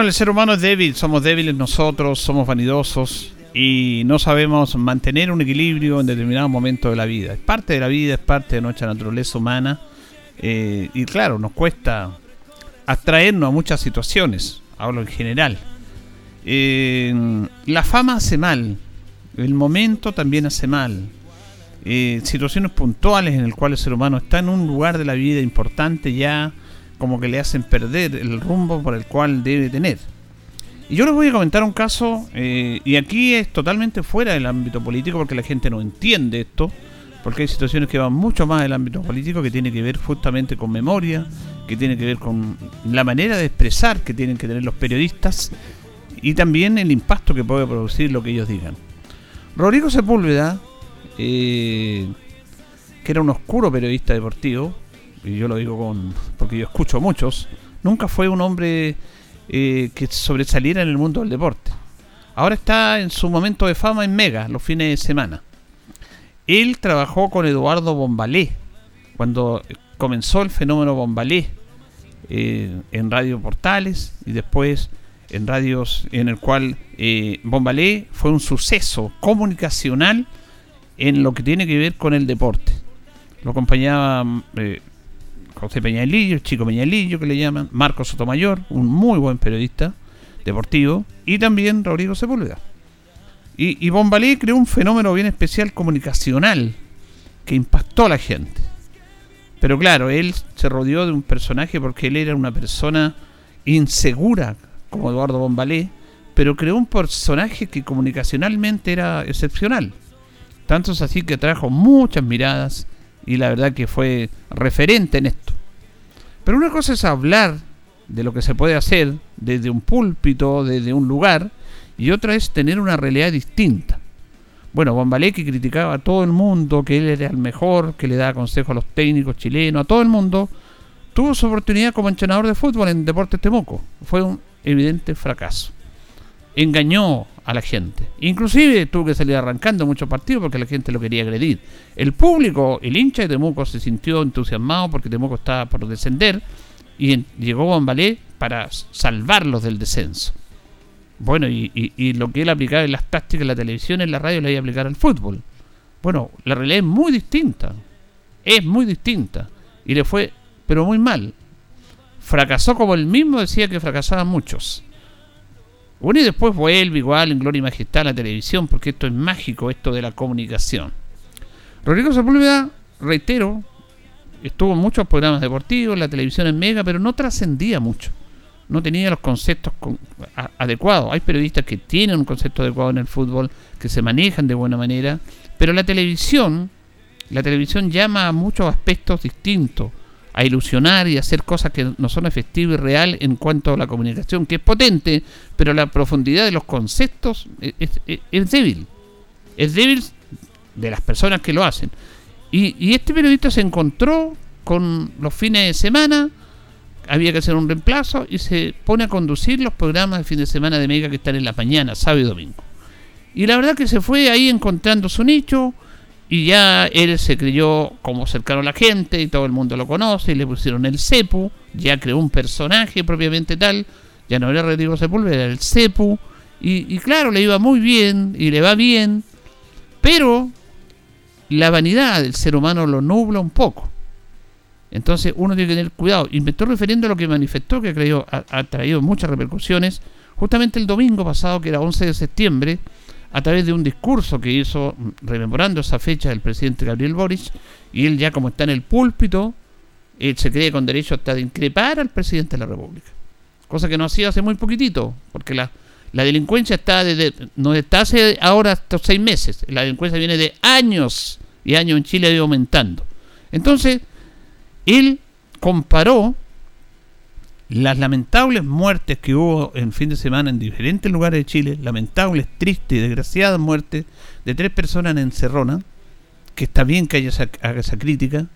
El ser humano es débil, somos débiles nosotros, somos vanidosos y no sabemos mantener un equilibrio en determinados momentos de la vida. Es parte de la vida, es parte de nuestra naturaleza humana eh, y claro, nos cuesta abstraernos a muchas situaciones, hablo en general. Eh, la fama hace mal, el momento también hace mal. Eh, situaciones puntuales en las cuales el ser humano está en un lugar de la vida importante ya como que le hacen perder el rumbo por el cual debe tener. Y yo les voy a comentar un caso, eh, y aquí es totalmente fuera del ámbito político porque la gente no entiende esto, porque hay situaciones que van mucho más del ámbito político que tiene que ver justamente con memoria, que tiene que ver con la manera de expresar que tienen que tener los periodistas y también el impacto que puede producir lo que ellos digan. Rodrigo Sepúlveda, eh, que era un oscuro periodista deportivo, y yo lo digo con porque yo escucho a muchos, nunca fue un hombre eh, que sobresaliera en el mundo del deporte. Ahora está en su momento de fama en Mega, los fines de semana. Él trabajó con Eduardo Bombalé, cuando comenzó el fenómeno Bombalé eh, en Radio Portales y después en radios en el cual eh, Bombalé fue un suceso comunicacional en lo que tiene que ver con el deporte. Lo acompañaba eh, José Peñalillo, Chico Peñalillo que le llaman, Marcos Sotomayor, un muy buen periodista deportivo, y también Rodrigo Sepúlveda. Y, y Bombalé creó un fenómeno bien especial comunicacional que impactó a la gente. Pero claro, él se rodeó de un personaje porque él era una persona insegura, como Eduardo Bombalé, pero creó un personaje que comunicacionalmente era excepcional. Tanto es así que trajo muchas miradas, y la verdad que fue referente en esto. Pero una cosa es hablar de lo que se puede hacer desde un púlpito, desde un lugar, y otra es tener una realidad distinta. Bueno, Bombalé que criticaba a todo el mundo, que él era el mejor, que le daba consejo a los técnicos chilenos, a todo el mundo, tuvo su oportunidad como entrenador de fútbol en Deportes Temuco. Fue un evidente fracaso. Engañó a la gente. Inclusive tuvo que salir arrancando muchos partidos porque la gente lo quería agredir. El público, el hincha de Temuco se sintió entusiasmado porque Temuco estaba por descender y llegó Bombalé para salvarlos del descenso. Bueno, y, lo que él aplicaba en las tácticas, en la televisión, en la radio, le iba a aplicar al fútbol. Bueno, la realidad es muy distinta. Es muy distinta. Y le fue, pero muy mal. Fracasó como él mismo decía que fracasaban muchos. Bueno, y después vuelve igual en Gloria y Majestad a la televisión, porque esto es mágico, esto de la comunicación. Rodrigo Sepúlveda, reitero, estuvo en muchos programas deportivos, la televisión en Mega, pero no trascendía mucho. No tenía los conceptos adecuados. Hay periodistas que tienen un concepto adecuado en el fútbol, que se manejan de buena manera, pero la televisión, la televisión llama a muchos aspectos distintos a ilusionar y hacer cosas que no son efectivas y real en cuanto a la comunicación, que es potente, pero la profundidad de los conceptos es, débil. Es débil de las personas que lo hacen. Y, este periodista se encontró con los fines de semana, había que hacer un reemplazo y se pone a conducir los programas de fin de semana de Mega que están en la mañana, sábado y domingo. Y la verdad que se fue ahí encontrando su nicho, y ya él se creyó como cercano a la gente y todo el mundo lo conoce y le pusieron el Cepu, ya creó un personaje propiamente tal, ya no era Rodrigo Sepúlveda, era el Cepu, y, claro, le iba muy bien y le va bien, pero la vanidad del ser humano lo nubla un poco. Entonces uno tiene que tener cuidado. Y me estoy refiriendo a lo que manifestó, que ha, ha traído muchas repercusiones, justamente el domingo pasado, que era 11 de septiembre, a través de un discurso que hizo rememorando esa fecha del presidente Gabriel Boric, y él ya como está en el púlpito, él se cree con derecho hasta de increpar al presidente de la República. Cosa que no ha sido hace muy poquitito, porque la, la delincuencia está desde, no está hace ahora estos seis meses, la delincuencia viene de años y años en Chile ha ido aumentando. Entonces, él comparó las lamentables muertes que hubo en fin de semana en diferentes lugares de Chile, lamentables, tristes y desgraciadas muertes de tres personas en Encerrona, que está bien que haya esa, haga esa crítica,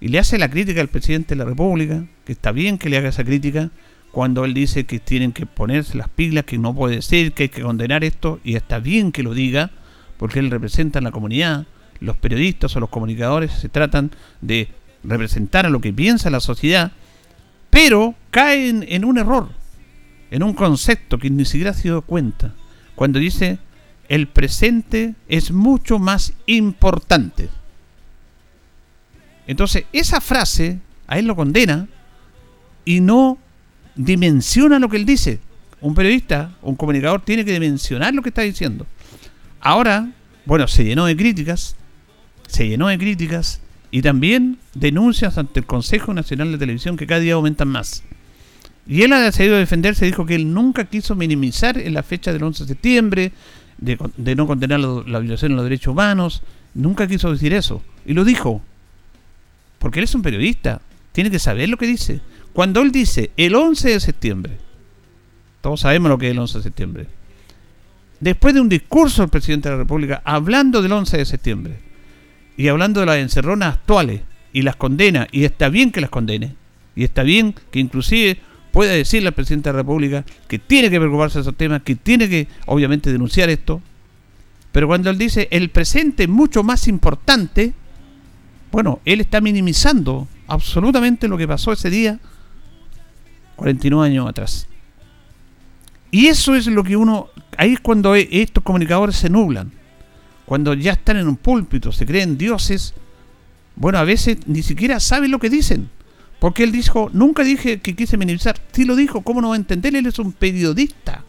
y le hace la crítica al presidente de la República, que está bien que le haga esa crítica, cuando él dice que tienen que ponerse las pilas, que no puede ser, que hay que condenar esto, y está bien que lo diga, porque él representa a la comunidad, los periodistas o los comunicadores se tratan de representar a lo que piensa la sociedad, pero caen en un error, en un concepto que ni siquiera se dio cuenta, cuando dice el presente es mucho más importante. Entonces, esa frase a él lo condena y no dimensiona lo que él dice. Un periodista, un comunicador tiene que dimensionar lo que está diciendo. Ahora, bueno, se llenó de críticas, se llenó de críticas y también denuncias ante el Consejo Nacional de Televisión que cada día aumentan más. Y él ha decidido defenderse, dijo que él nunca quiso minimizar en la fecha del 11 de septiembre, de, no condenar la violación de los derechos humanos, nunca quiso decir eso. Y lo dijo, porque él es un periodista, tiene que saber lo que dice. Cuando él dice el 11 de septiembre, todos sabemos lo que es el 11 de septiembre, después de un discurso del presidente de la República hablando del 11 de septiembre, y hablando de las encerronas actuales y las condena, y está bien que las condene, y está bien que inclusive pueda decirle al presidente de la República que tiene que preocuparse de esos temas, que tiene que obviamente denunciar esto, pero cuando él dice el presente es mucho más importante, bueno, él está minimizando absolutamente lo que pasó ese día 49 años atrás. Y eso es lo que uno, ahí es cuando estos comunicadores se nublan cuando ya están en un púlpito, se creen dioses, bueno, a veces ni siquiera saben lo que dicen. Porque él dijo, nunca dije que quise minimizar. Sí lo dijo, ¿cómo no va a entender? Él es un periodista.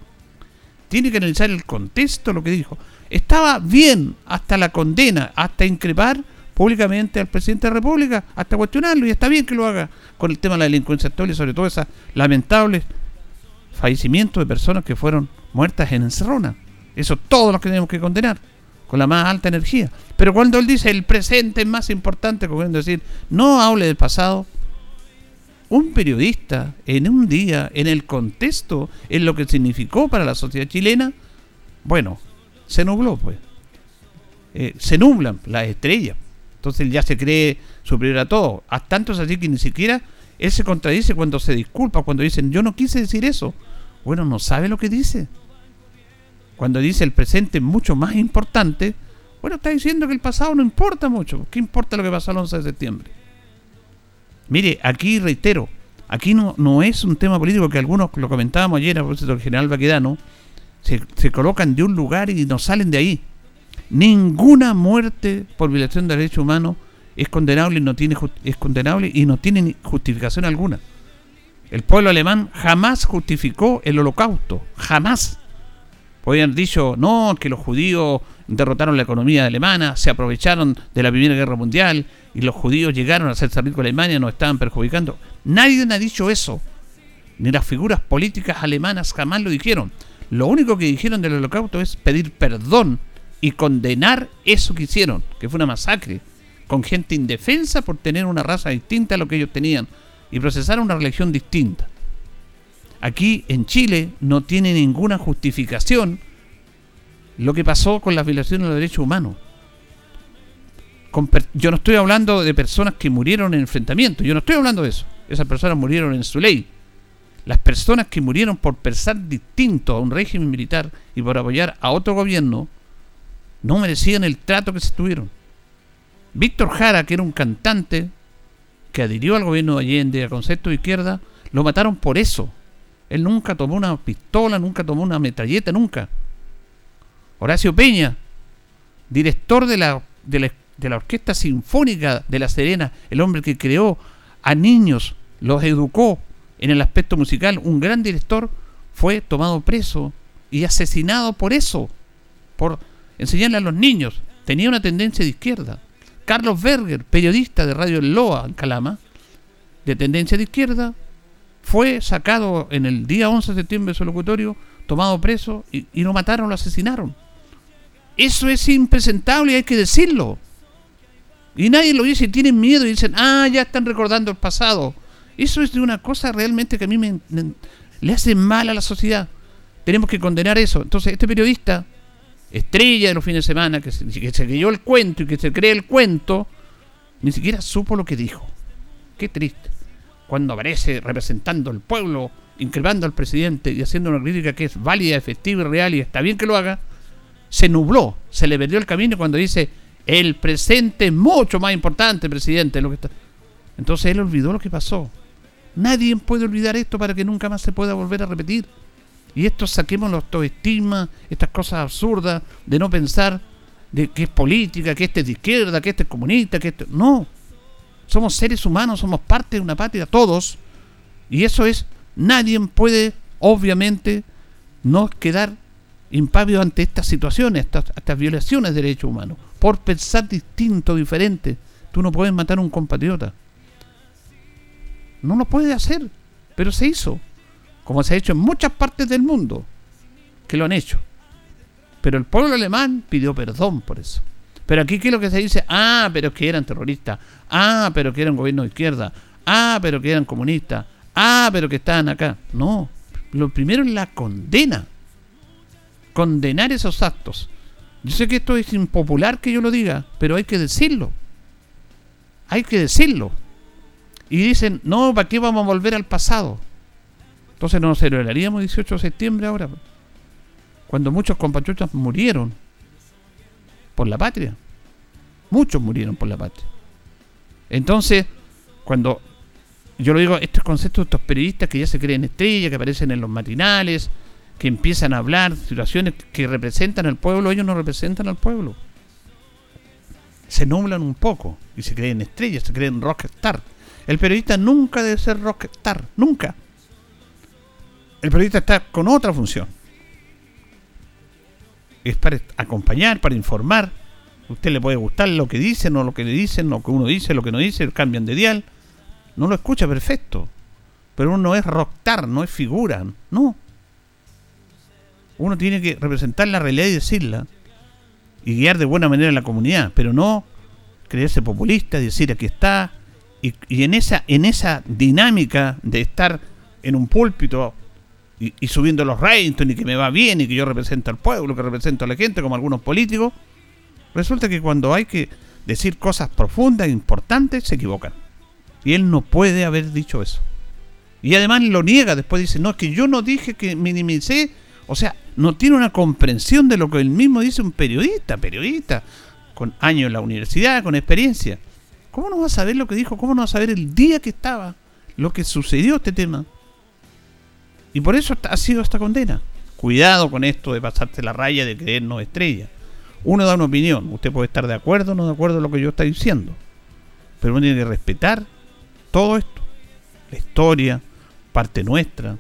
Tiene que analizar el contexto, lo que dijo. Estaba bien hasta la condena, hasta increpar públicamente al presidente de la República, hasta cuestionarlo, y está bien que lo haga con el tema de la delincuencia actual y sobre todo esos lamentables fallecimientos de personas que fueron muertas en Encerrona. Eso todos los que tenemos que condenar con la más alta energía. Pero cuando él dice el presente es más importante, como decir, no hable del pasado, un periodista en un día, en el contexto, en lo que significó para la sociedad chilena, bueno, se nubló, pues. Eh, se nublan las estrellas. Entonces ya se cree superior a todo. Hasta tanto es así que ni siquiera él se contradice cuando se disculpa, cuando dicen, yo no quise decir eso. Bueno, no sabe lo que dice cuando dice el presente es mucho más importante, bueno, está diciendo que el pasado no importa mucho. ¿Qué importa lo que pasó el 11 de septiembre? Mire, aquí reitero, aquí no, no es un tema político que algunos lo comentábamos ayer a propósito del general Baquedano, se, se colocan de un lugar y no salen de ahí. Ninguna muerte por violación de derechos humanos es condenable no tiene es condenable y no tiene justificación alguna. El pueblo alemán jamás justificó el holocausto, jamás. Podrían dicho, no, que los judíos derrotaron la economía alemana, se aprovecharon de la Primera Guerra Mundial y los judíos llegaron a ser salir con Alemania, nos estaban perjudicando. Nadie ha dicho eso. Ni las figuras políticas alemanas jamás lo dijeron. Lo único que dijeron del holocausto es pedir perdón y condenar eso que hicieron, que fue una masacre, con gente indefensa por tener una raza distinta a lo que ellos tenían y procesar una religión distinta. Aquí en Chile no tiene ninguna justificación lo que pasó con las violaciones de los derechos humanos. yo no estoy hablando de personas que murieron en enfrentamiento, yo no estoy hablando de eso. Esas personas murieron en su ley. Las personas que murieron por pensar distinto a un régimen militar y por apoyar a otro gobierno no merecían el trato que se tuvieron. Víctor Jara, que era un cantante que adhirió al gobierno de Allende, a concepto de izquierda, lo mataron por eso, él nunca tomó una pistola, nunca tomó una metralleta, nunca. Horacio Peña, director de la, de la, Orquesta Sinfónica de La Serena, el hombre que creó a niños, los educó en el aspecto musical, un gran director, fue tomado preso y asesinado por eso. por enseñarle a los niños. Tenía una tendencia de izquierda. Carlos Berger, periodista de Radio Loa en Calama, de tendencia de izquierda, fue sacado en el día 11 de septiembre de su locutorio, tomado preso y, lo mataron, lo asesinaron. Eso es impresentable y hay que decirlo. Y nadie lo dice tienen miedo y dicen, ah, ya están recordando el pasado. Eso es de una cosa realmente que a mí me, le hace mal a la sociedad. Tenemos que condenar eso. Entonces, este periodista, estrella de los fines de semana, que se, que se creyó el cuento y que se cree el cuento, ni siquiera supo lo que dijo. Qué triste. Cuando aparece representando al pueblo, increpando al presidente y haciendo una crítica que es válida, efectiva y real y está bien que lo haga, se nubló, se le perdió el camino cuando dice el presente es mucho más importante, presidente. Lo que está... Entonces él olvidó lo que pasó. Nadie puede olvidar esto para que nunca más se pueda volver a repetir. Y esto saquemos los estigmas, estas cosas absurdas de no pensar de que es política, que este es de izquierda, que este es comunista, que este... No. Somos seres humanos, somos parte de una patria, todos. Y eso es, nadie puede, obviamente, no quedar impávido ante estas situaciones, estas, estas violaciones de derechos humanos por pensar distinto, diferente. Tú no puedes matar a un compatriota. No lo puedes hacer, pero se hizo. Como se ha hecho en muchas partes del mundo, que lo han hecho. Pero el pueblo alemán pidió perdón por eso. Pero aquí, ¿qué es lo que se dice? Ah, pero que eran terroristas. Ah, pero que eran gobierno de izquierda. Ah, pero que eran comunistas. Ah, pero que estaban acá. No. Lo primero es la condena. Condenar esos actos. Yo sé que esto es impopular que yo lo diga, pero hay que decirlo. Hay que decirlo. Y dicen, no, ¿para qué vamos a volver al pasado? Entonces no celebraríamos 18 de septiembre ahora. Cuando muchos compatriotas murieron por la patria. Muchos murieron por la patria. Entonces, cuando yo lo digo, estos conceptos de estos periodistas que ya se creen estrellas, que aparecen en los matinales, que empiezan a hablar situaciones que representan al pueblo, ellos no representan al pueblo. Se nublan un poco y se creen estrellas, se creen rockstar. El periodista nunca debe ser rockstar, nunca. El periodista está con otra función. Es para acompañar, para informar. usted le puede gustar lo que dicen, o lo que le dicen, lo que uno dice, lo que no dice, cambian de dial. No lo escucha perfecto. Pero uno no es rockstar, no es figura, no. Uno tiene que representar la realidad y decirla. Y guiar de buena manera a la comunidad, pero no creerse populista, decir aquí está. Y, en, esa, en esa dinámica de estar en un púlpito y, subiendo los ratings y que me va bien y que yo represento al pueblo, que represento a la gente, como algunos políticos, resulta que cuando hay que decir cosas profundas e importantes, se equivocan. Y él no puede haber dicho eso. Y además lo niega, después dice, no, es que yo no dije que minimicé o sea, no tiene una comprensión de lo que él mismo dice un periodista, periodista, con años en la universidad, con experiencia. ¿Cómo no va a saber lo que dijo? ¿Cómo no va a saber el día que estaba, lo que sucedió este tema? Y por eso ha sido esta condena. Cuidado con esto de pasarte la raya de creernos estrella. Uno da una opinión, usted puede estar de acuerdo o no de acuerdo con lo que yo estoy diciendo. Pero uno tiene que respetar todo esto. La historia, parte nuestra,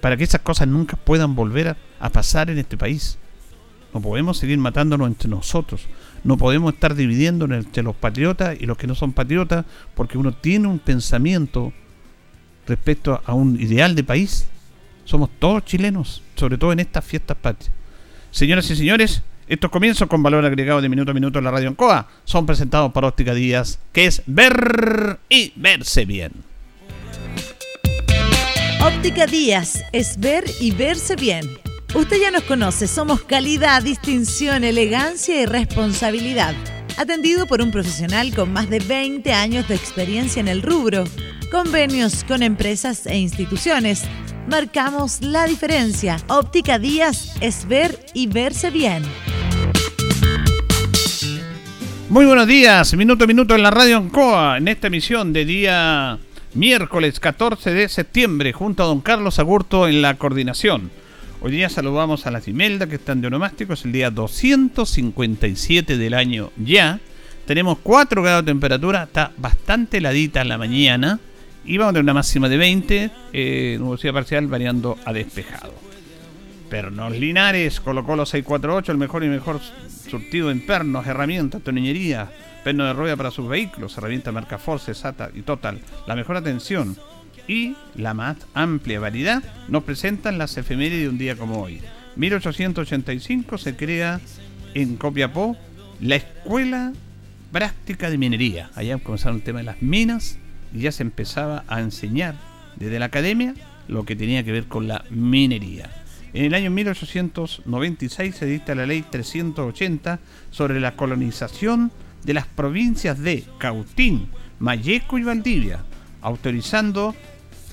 para que esas cosas nunca puedan volver a, pasar en este país. No podemos seguir matándonos entre nosotros. No podemos estar dividiendo entre los patriotas y los que no son patriotas porque uno tiene un pensamiento respecto a un ideal de país. Somos todos chilenos, sobre todo en estas fiestas patrias. Señoras y señores, estos comienzos con valor agregado de minuto a minuto en la radio Coa son presentados por Óptica Díaz, que es ver y verse bien. Óptica Díaz es ver y verse bien. Usted ya nos conoce, somos calidad, distinción, elegancia y responsabilidad. Atendido por un profesional con más de 20 años de experiencia en el rubro. Convenios con empresas e instituciones. Marcamos la diferencia. Óptica Díaz es ver y verse bien. Muy buenos días, minuto a minuto en la radio Ancoa, en esta emisión de día miércoles 14 de septiembre, junto a don Carlos Agurto en la coordinación. Hoy día saludamos a las Imelda que están de onomástico, es el día 257 del año ya. Tenemos 4 grados de temperatura, está bastante heladita en la mañana y vamos a tener una máxima de 20, eh, nubosidad parcial variando a despejado. Pernos Linares, colocó los 648, el mejor y mejor surtido en pernos, herramientas, tonillería, perno de rueda para sus vehículos, herramienta marca Force, SATA y Total. La mejor atención y la más amplia variedad nos presentan las efemérides de un día como hoy. 1885 se crea en Copiapó la Escuela Práctica de Minería. Allá comenzaron el tema de las minas y ya se empezaba a enseñar desde la academia lo que tenía que ver con la minería. En el año 1896 se dicta la ley 380 sobre la colonización de las provincias de Cautín, Mayeco y Valdivia, autorizando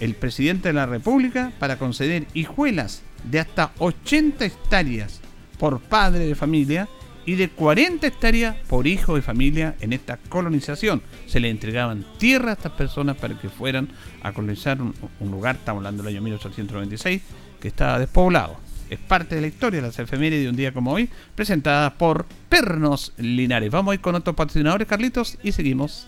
el presidente de la República para conceder hijuelas de hasta 80 hectáreas por padre de familia y de 40 hectáreas por hijo de familia en esta colonización. Se le entregaban tierra a estas personas para que fueran a colonizar un, lugar, estamos hablando del año 1896, que estaba despoblado. Es parte de la historia de las efemérides de un día como hoy, presentada por Pernos Linares. Vamos a ir con otros patrocinadores, Carlitos, y seguimos.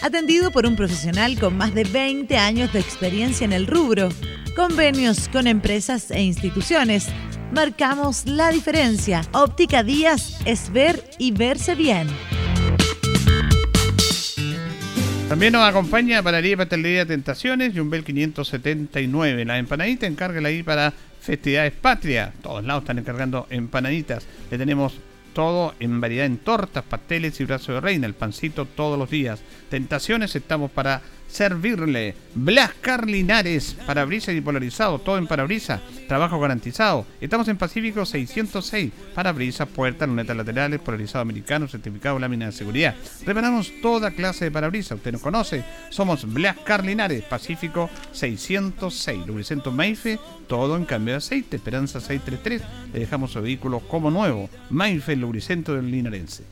Atendido por un profesional con más de 20 años de experiencia en el rubro, convenios con empresas e instituciones. Marcamos la diferencia. Óptica Díaz es ver y verse bien. También nos acompaña Panadería y Pastelería Tentaciones, Jumbel 579. La empanadita, encárguela ahí para festividades patria. Todos lados están encargando empanaditas. Le tenemos todo en variedad en tortas, pasteles y brazos de reina. El pancito todos los días. Tentaciones, estamos para servirle. Blascar Linares, parabrisas y polarizado, todo en parabrisas, trabajo garantizado. Estamos en Pacífico 606, parabrisas, puertas, lunetas laterales, polarizado americano, certificado lámina de seguridad. Reparamos toda clase de parabrisas, usted nos conoce, somos Blascar Linares, Pacífico 606, Lubricento Maife, todo en cambio de aceite, Esperanza 633, le dejamos su vehículo como nuevo, Maife, Lubricento del Linarense.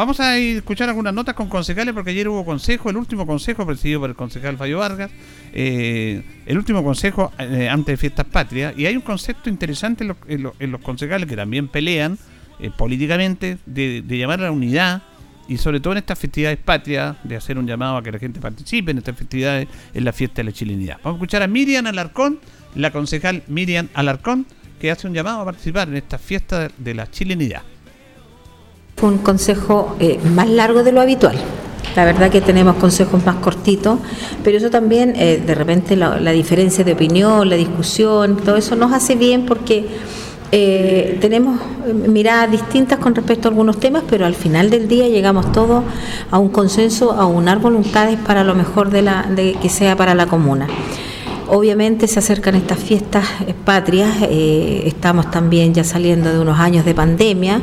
Vamos a escuchar algunas notas con concejales porque ayer hubo consejo, el último consejo presidido por el concejal Fallo Vargas, eh, el último consejo eh, antes de Fiestas Patrias, y hay un concepto interesante en los, concejales que también pelean eh, políticamente de, llamar a la unidad y sobre todo en estas festividades patrias, de hacer un llamado a que la gente participe en estas festividades, en la fiesta de la chilenidad. Vamos a escuchar a Miriam Alarcón, la concejal Miriam Alarcón, que hace un llamado a participar en esta fiesta de la chilenidad. Fue un consejo eh, más largo de lo habitual. La verdad que tenemos consejos más cortitos, pero eso también, eh, de repente, la, diferencia de opinión, la discusión, todo eso nos hace bien porque eh, tenemos miradas distintas con respecto a algunos temas, pero al final del día llegamos todos a un consenso, a unar voluntades para lo mejor de, la, de que sea para la comuna. Obviamente se acercan estas fiestas patrias, estamos también ya saliendo de unos años de pandemia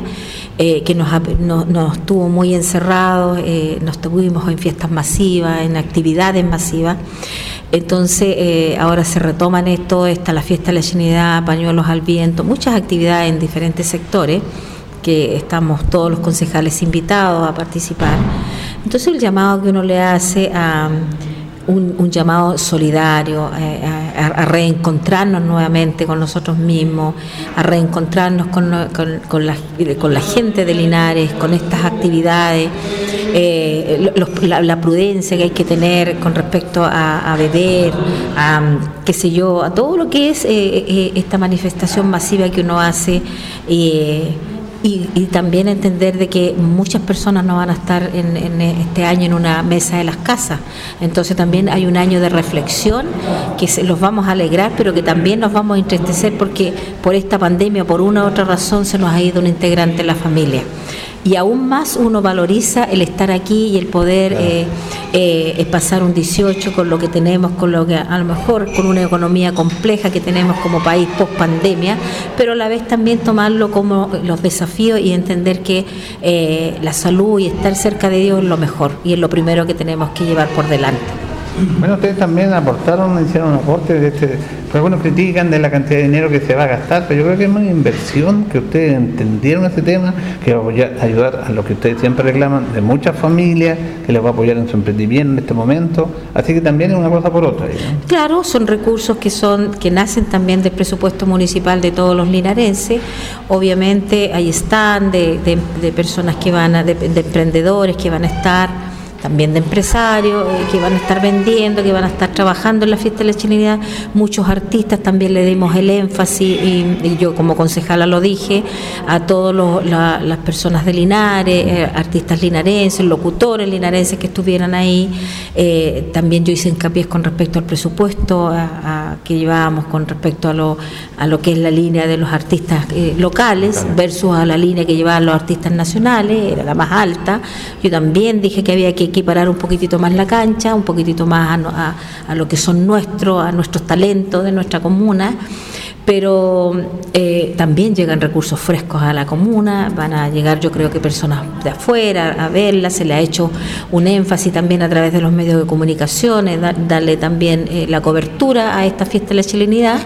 eh, que nos, nos, tuvo muy encerrados, eh, nos tuvimos en fiestas masivas, en actividades masivas. Entonces, eh, ahora se retoman esto, está la fiesta de la llenidad, pañuelos al viento, muchas actividades en diferentes sectores que estamos todos los concejales invitados a participar. Entonces, el llamado que uno le hace a un, llamado solidario, eh, a, reencontrarnos nuevamente con nosotros mismos, a reencontrarnos con, con, la, gente de Linares, con estas actividades, eh, la, prudencia que hay que tener con respecto a, beber, a qué sé yo, a todo lo que es eh, esta manifestación masiva que uno hace y y, también entender de que muchas personas no van a estar en, este año en una mesa de las casas. Entonces también hay un año de reflexión que se, los vamos a alegrar, pero que también nos vamos a entristecer porque por esta pandemia, por una u otra razón, se nos ha ido un integrante de la familia y aún más uno valoriza el estar aquí y el poder eh, eh, pasar un 18 con lo que tenemos, con lo que a lo mejor con una economía compleja que tenemos como país post pandemia, pero a la vez también tomarlo como los desafíos y entender que eh, la salud y estar cerca de Dios es lo mejor y es lo primero que tenemos que llevar por delante. Bueno, ustedes también aportaron, hicieron un aporte de este, pues algunos critican de la cantidad de dinero que se va a gastar, pero yo creo que es una inversión que ustedes entendieron ese tema, que va a ayudar a lo que ustedes siempre reclaman de muchas familias, que les va a apoyar en su emprendimiento en este momento, así que también es una cosa por otra. Claro, son recursos que son que nacen también del presupuesto municipal de todos los linarenses, obviamente ahí están de, de, personas que van a, de emprendedores que van a estar también de empresarios eh, que van a estar vendiendo, que van a estar trabajando en la fiesta de la chilenidad. Muchos artistas también le dimos el énfasis, y, yo como concejala lo dije, a todas las personas de Linares, eh, artistas linarenses, locutores linarenses que estuvieran ahí. Eh, también yo hice hincapié con respecto al presupuesto que llevábamos con respecto a lo, a lo que es la línea de los artistas locales versus a la línea que llevaban los artistas nacionales, era la más alta. Yo también dije que había que equiparar un poquitito más la cancha, un poquitito más a, a lo que son nuestros, a nuestros talentos de nuestra comuna pero eh, también llegan recursos frescos a la comuna, van a llegar yo creo que personas de afuera a verla, se le ha hecho un énfasis también a través de los medios de comunicación, darle también eh, la cobertura a esta fiesta de la chilenidad.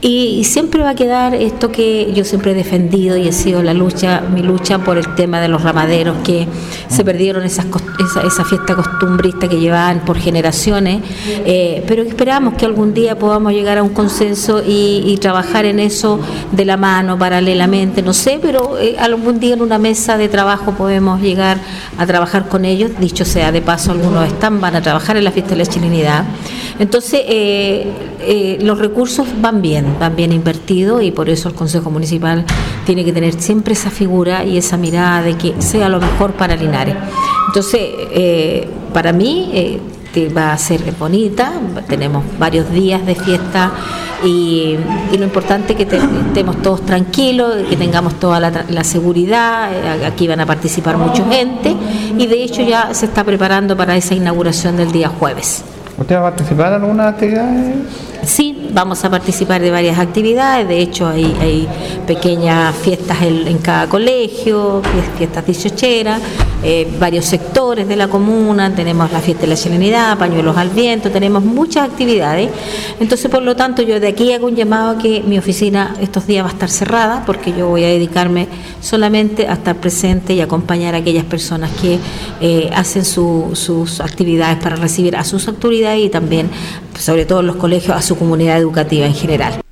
Y, siempre va a quedar esto que yo siempre he defendido y he sido la lucha, mi lucha por el tema de los ramaderos que se perdieron esas, esa, esa fiesta costumbrista que llevaban por generaciones, eh, pero esperamos que algún día podamos llegar a un consenso y, y trabajar trabajar en eso de la mano, paralelamente, no sé, pero eh, algún día en una mesa de trabajo podemos llegar a trabajar con ellos. Dicho sea de paso, algunos están, van a trabajar en la fiesta de la chilenidad. Entonces, eh, eh, los recursos van bien, van bien invertidos y por eso el Consejo Municipal tiene que tener siempre esa figura y esa mirada de que sea lo mejor para Linares. Entonces, para mí va a ser bonita, tenemos varios días de fiesta y, lo importante es que estemos todos tranquilos, que tengamos toda la, seguridad, eh, aquí van a participar mucha gente y de hecho ya se está preparando para esa inauguración del día jueves. ¿Usted va a participar en alguna actividad? Sí, vamos a participar de varias actividades, de hecho hay, hay pequeñas fiestas en, cada colegio, fiestas dieciocheras, eh, varios sectores de la comuna, tenemos la fiesta de la serenidad, pañuelos al viento, tenemos muchas actividades, entonces por lo tanto yo de aquí hago un llamado a que mi oficina estos días va a estar cerrada porque yo voy a dedicarme solamente a estar presente y acompañar a aquellas personas que eh, hacen sus actividades para recibir a sus autoridades y también, sobre todo en los colegios, a su comunidad educativa en general.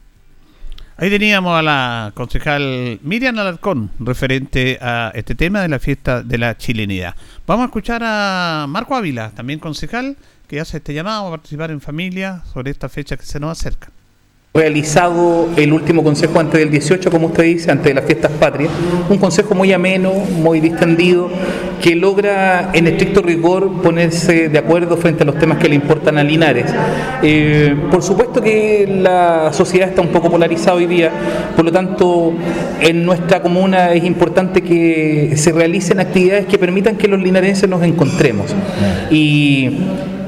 Ahí teníamos a la concejal Miriam Alarcón, referente a este tema de la fiesta de la chilenidad. Vamos a escuchar a Marco Ávila, también concejal, que hace este llamado a participar en familia sobre esta fecha que se nos acerca realizado el último consejo antes del 18, como usted dice, antes de las fiestas patrias, un consejo muy ameno, muy distendido, que logra en estricto rigor ponerse de acuerdo frente a los temas que le importan a Linares. Eh, por supuesto que la sociedad está un poco polarizada hoy día, por lo tanto en nuestra comuna es importante que se realicen actividades que permitan que los linarenses nos encontremos. Y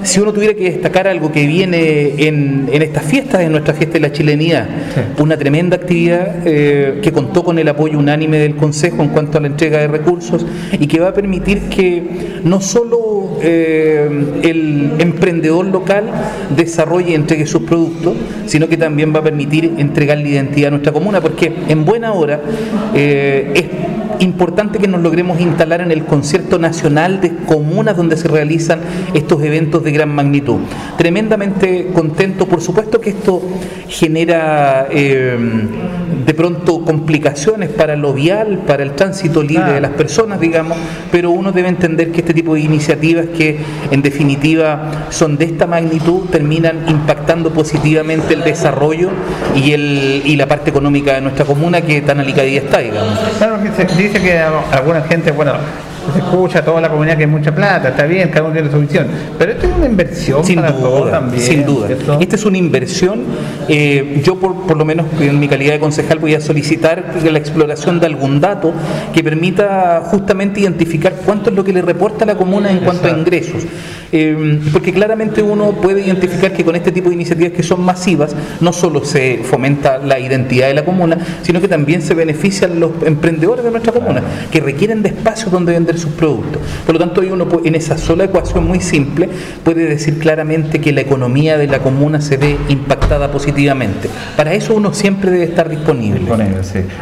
si uno tuviera que destacar algo que viene en, en estas fiestas, en nuestra fiesta de la chilenidad, una tremenda actividad eh, que contó con el apoyo unánime del Consejo en cuanto a la entrega de recursos y que va a permitir que no solo eh, el emprendedor local desarrolle y entregue sus productos, sino que también va a permitir entregar la identidad a nuestra comuna, porque en buena hora eh, es importante que nos logremos instalar en el concierto nacional de comunas donde se realizan estos eventos de gran magnitud. Tremendamente contento, por supuesto que esto genera eh, de pronto complicaciones para lo vial, para el tránsito libre de las personas, digamos, pero uno debe entender que este tipo de iniciativas que en definitiva son de esta magnitud terminan impactando positivamente el desarrollo y, el, y la parte económica de nuestra comuna que tan alicadilla está, digamos. Claro que dice que alguna gente, bueno, se escucha toda la comunidad que hay mucha plata, está bien, cada uno tiene su visión, pero esto es una inversión sin duda, también. Sin duda. Esta es una inversión. Eh, yo, por, por, lo menos en mi calidad de concejal, voy a solicitar la exploración de algún dato que permita justamente identificar cuánto es lo que le reporta a la comuna en cuanto a ingresos. Eh, porque claramente uno puede identificar que con este tipo de iniciativas que son masivas, no solo se fomenta la identidad de la comuna, sino que también se benefician los emprendedores de nuestra comuna, que requieren de espacios donde vender sus productos. Por lo tanto, uno en esa sola ecuación muy simple puede decir claramente que la economía de la comuna se ve impactada positivamente. Para eso uno siempre debe estar disponible.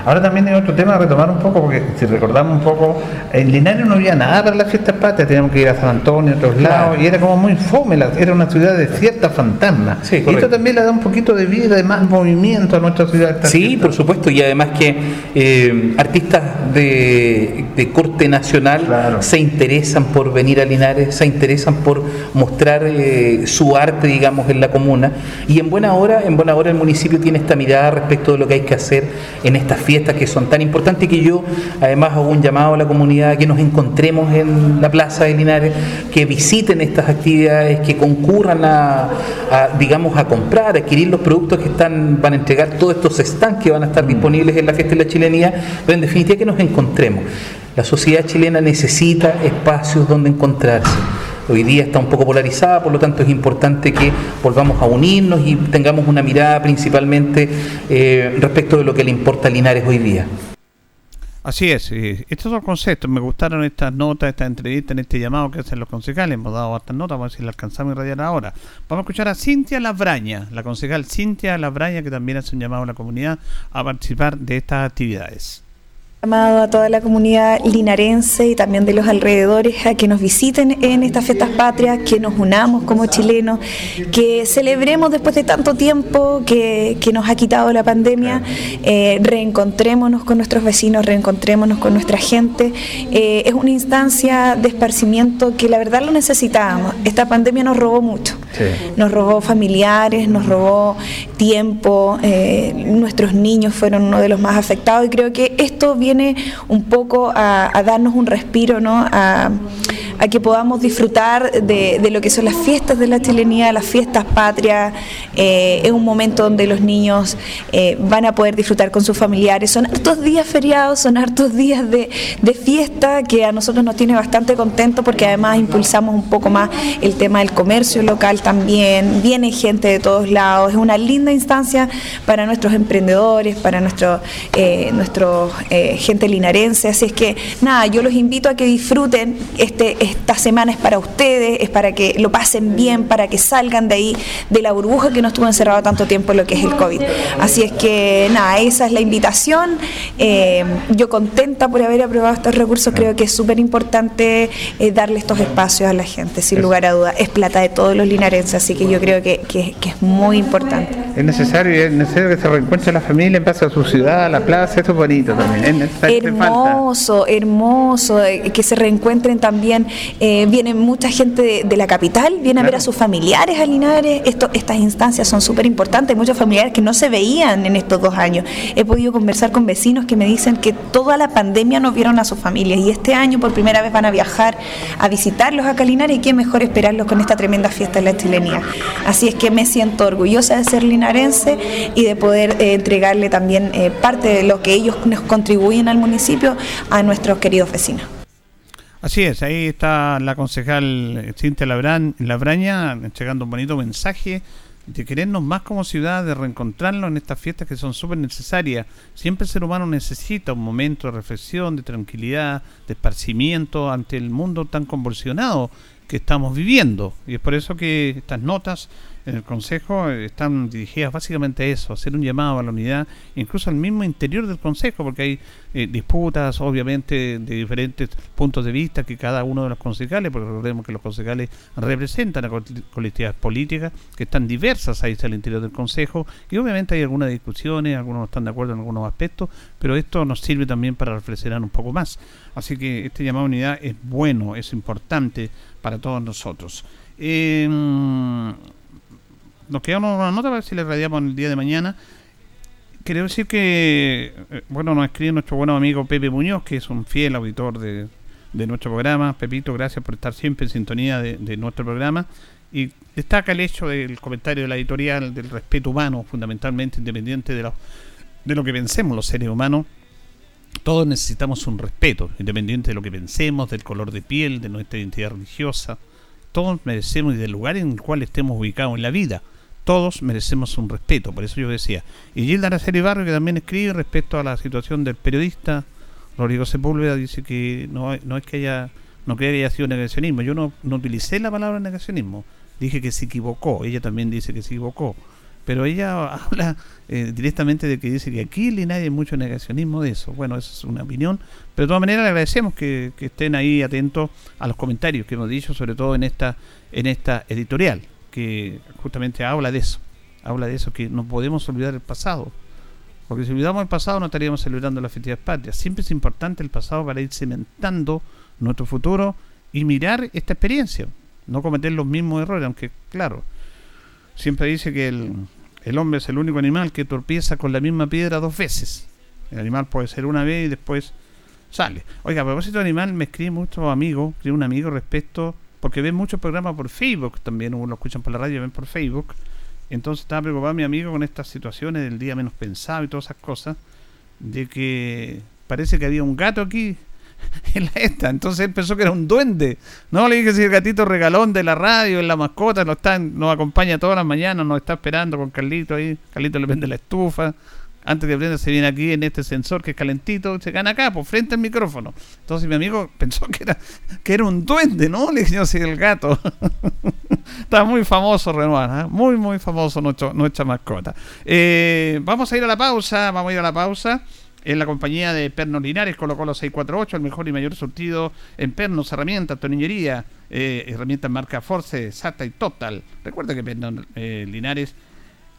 Ahora también hay otro tema a retomar un poco, porque si recordamos un poco, en Linares no había nada para las fiestas patrias, teníamos que ir a San Antonio, a otros lados, y era como muy fome, era una ciudad de cierta fantasma. y esto también le da un poquito de vida, de más movimiento a nuestra ciudad. Sí, por supuesto, y además que eh, artistas de, de corte nacional se interesan por venir a Linares, se interesan por mostrar eh, su arte, digamos, en la comuna. Y en buena hora, en buena hora el municipio tiene esta mirada respecto de lo que hay que hacer en estas fiestas que son tan importantes que yo además hago un llamado a la comunidad que nos encontremos en la plaza de Linares, que visiten estas actividades, que concurran a, digamos, a comprar, a adquirir los productos que están, van a entregar todos estos stands que van a estar disponibles en la fiesta de la chilenía, pero en definitiva que nos encontremos. La sociedad chilena necesita espacios donde encontrarse. Hoy día está un poco polarizada, por lo tanto es importante que volvamos a unirnos y tengamos una mirada principalmente eh, respecto de lo que le importa a Linares hoy día. Así es, estos son conceptos, me gustaron estas notas, esta entrevista, en este llamado que hacen los concejales, hemos dado estas notas, vamos a ver si las alcanzamos a radiar ahora. Vamos a escuchar a Cintia Labraña, la concejal Cintia Labraña, que también hace un llamado a la comunidad a participar de estas actividades llamado a toda la comunidad linarense y también de los alrededores a que nos visiten en estas fiestas patrias, que nos unamos como chilenos, que celebremos después de tanto tiempo que, nos ha quitado la pandemia, eh, reencontrémonos con nuestros vecinos, reencontrémonos con nuestra gente. Eh, es una instancia de esparcimiento que la verdad lo necesitábamos. Esta pandemia nos robó mucho, nos robó familiares, nos robó tiempo, eh, nuestros niños fueron uno de los más afectados y creo que esto viene un poco a, darnos un respiro, ¿no? A, que podamos disfrutar de, lo que son las fiestas de la chilenía, las fiestas patrias. Eh, es un momento donde los niños eh, van a poder disfrutar con sus familiares. Son hartos días feriados, son hartos días de, fiesta que a nosotros nos tiene bastante contentos porque además impulsamos un poco más el tema del comercio local también. Viene gente de todos lados. Es una linda instancia para nuestros emprendedores, para nuestro, eh, nuestros gente linarense. Así es que nada, yo los invito a que disfruten. Este, esta semana es para ustedes, es para que lo pasen bien, para que salgan de ahí, de la burbuja que nos estuvo encerrado tanto tiempo en lo que es el COVID. Así es que nada, esa es la invitación. Eh, yo contenta por haber aprobado estos recursos, creo que es súper importante eh, darle estos espacios a la gente, sin lugar a duda. Es plata de todos los linarenses, así que yo creo que, que, es muy importante. Es necesario, es necesario que se reencuentre la familia en base a su ciudad, a la plaza, esto es bonito también hermoso, hermoso, eh, que se reencuentren también. Eh, viene mucha gente de, la capital, viene a ver a sus familiares a Linares. Esto, estas instancias son súper importantes. Muchos familiares que no se veían en estos dos años. He podido conversar con vecinos que me dicen que toda la pandemia no vieron a sus familias y este año por primera vez van a viajar a visitarlos a Linares y qué mejor esperarlos con esta tremenda fiesta de la chilenía. Así es que me siento orgullosa de ser linarense y de poder eh, entregarle también parte de lo que ellos nos contribuyen al municipio a nuestros queridos vecinos. Así es, ahí está la concejal Cintia Labraña entregando un bonito mensaje de querernos más como ciudad, de reencontrarnos en estas fiestas que son súper necesarias. Siempre el ser humano necesita un momento de reflexión, de tranquilidad, de esparcimiento ante el mundo tan convulsionado que estamos viviendo. Y es por eso que estas notas en el Consejo están dirigidas básicamente a eso, hacer un llamado a la unidad, incluso al mismo interior del Consejo, porque hay eh, disputas, obviamente, de diferentes puntos de vista que cada uno de los concejales, porque recordemos que los concejales representan a colectividades políticas que están diversas ahí al interior del Consejo, y obviamente hay algunas discusiones, algunos no están de acuerdo en algunos aspectos, pero esto nos sirve también para reflexionar un poco más. Así que este llamado a unidad es bueno, es importante para todos nosotros. Eh, nos queda una nota para ver si le radiamos el día de mañana. quiero decir que, eh, bueno, nos escribe nuestro buen amigo Pepe Muñoz, que es un fiel auditor de, nuestro programa. Pepito, gracias por estar siempre en sintonía de, nuestro programa. Y destaca el hecho del comentario de la editorial del respeto humano, fundamentalmente independiente de lo, de lo que pensemos los seres humanos. Todos necesitamos un respeto, independiente de lo que pensemos, del color de piel, de nuestra identidad religiosa. Todos merecemos y del lugar en el cual estemos ubicados en la vida todos merecemos un respeto, por eso yo decía. Y Gilda Araceli Barrio, que también escribe respecto a la situación del periodista, Rodrigo Sepúlveda dice que no, es que haya, no que haya sido negacionismo, yo no, no utilicé la palabra negacionismo, dije que se equivocó, ella también dice que se equivocó, pero ella habla eh, directamente de que dice que aquí en nadie hay mucho negacionismo de eso. Bueno, esa es una opinión, pero de todas maneras le agradecemos que, que estén ahí atentos a los comentarios que hemos dicho, sobre todo en esta, en esta editorial que justamente habla de eso, habla de eso, que no podemos olvidar el pasado. Porque si olvidamos el pasado no estaríamos celebrando la festividad patria. Siempre es importante el pasado para ir cementando nuestro futuro y mirar esta experiencia. No cometer los mismos errores, aunque claro, siempre dice que el, hombre es el único animal que torpieza con la misma piedra dos veces. El animal puede ser una vez y después sale. Oiga, a propósito de animal, me escribe mucho amigo, escribe un amigo respecto porque ven muchos programas por Facebook también, uno lo escuchan por la radio, ven por Facebook. Entonces estaba preocupado mi amigo con estas situaciones del día menos pensado y todas esas cosas, de que parece que había un gato aquí en la esta. Entonces él pensó que era un duende. No, le dije si el gatito regalón de la radio, en la mascota, nos, está, nos acompaña todas las mañanas, nos está esperando con Carlito ahí. Carlito le vende la estufa antes de prenda se viene aquí en este sensor que es calentito, se gana acá, por frente al micrófono. Entonces mi amigo pensó que era, que era un duende, ¿no? Le dije, sí, el gato. Está muy famoso Renoir, ¿eh? muy, muy famoso nuestra mascota. Eh, vamos a ir a la pausa, vamos a ir a la pausa. En la compañía de Pernos Linares colocó los 648, el mejor y mayor surtido en pernos, herramientas, tornillería, eh, herramientas marca Force, SATA y Total. Recuerda que Pernos Linares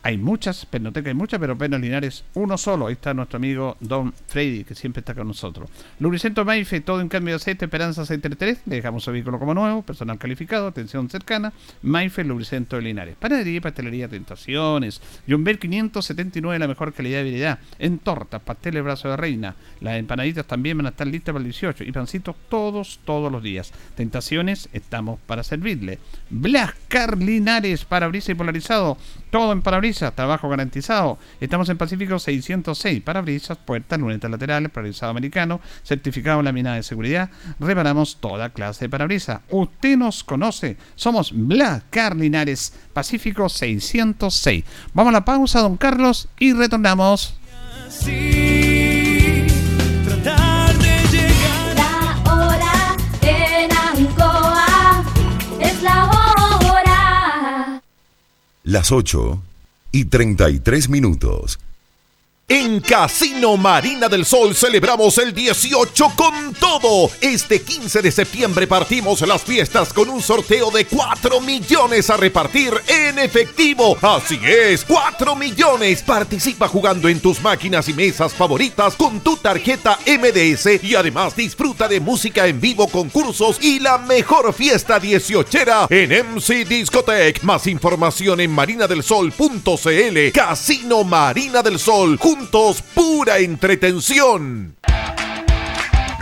hay muchas, Pernoteca hay muchas, pero Pernos Linares uno solo. Ahí está nuestro amigo Don Freddy, que siempre está con nosotros. Lubricento Maife, todo en cambio de aceite, Esperanza 633. Le dejamos su vehículo como nuevo, personal calificado, atención cercana. Maife, Lubricento de Linares. Panadería y pastelería Tentaciones. Jumbel 579, la mejor calidad de habilidad. En tortas, pasteles, brazo de reina. Las empanaditas también van a estar listas para el 18. Y pancitos todos, todos los días. Tentaciones, estamos para servirle. Blascar Linares, parabrisas y polarizado. Todo en parabrisas trabajo garantizado. Estamos en Pacífico 606, parabrisas, puertas, lunetas laterales, parabrisado americano, certificado laminada de seguridad. Reparamos toda clase de parabrisas. Usted nos conoce, somos Bla Carlinares, Pacífico 606. Vamos a la pausa, don Carlos, y retornamos. La hora en Ancoa es la hora. Las 8 y 33 minutos. En Casino Marina del Sol celebramos el 18 con todo. Este 15 de septiembre partimos las fiestas con un sorteo de 4 millones a repartir en efectivo. Así es, 4 millones. Participa jugando en tus máquinas y mesas favoritas con tu tarjeta MDS y además disfruta de música en vivo, concursos y la mejor fiesta dieciochera en MC Discotech. Más información en marinadelsol.cl. Casino Marina del Sol pura entretención.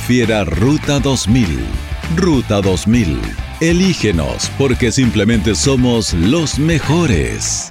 Prefiera Ruta 2000. Ruta 2000. Elígenos porque simplemente somos los mejores.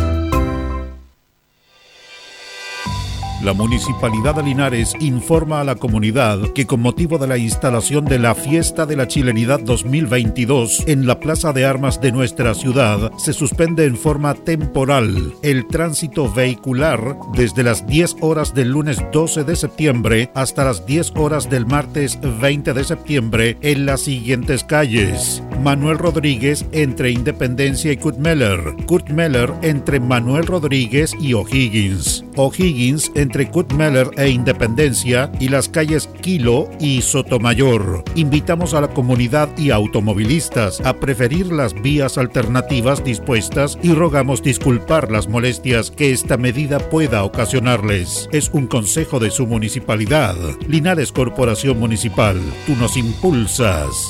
La Municipalidad de Linares informa a la comunidad que con motivo de la instalación de la Fiesta de la Chilenidad 2022 en la Plaza de Armas de nuestra ciudad, se suspende en forma temporal el tránsito vehicular desde las 10 horas del lunes 12 de septiembre hasta las 10 horas del martes 20 de septiembre en las siguientes calles. Manuel Rodríguez entre Independencia y Kurt Meller. Kurt Meller entre Manuel Rodríguez y O'Higgins. O'Higgins entre Kurt Meller e Independencia y las calles Kilo y Sotomayor. Invitamos a la comunidad y automovilistas a preferir las vías alternativas dispuestas y rogamos disculpar las molestias que esta medida pueda ocasionarles. Es un consejo de su municipalidad. Linares Corporación Municipal, tú nos impulsas.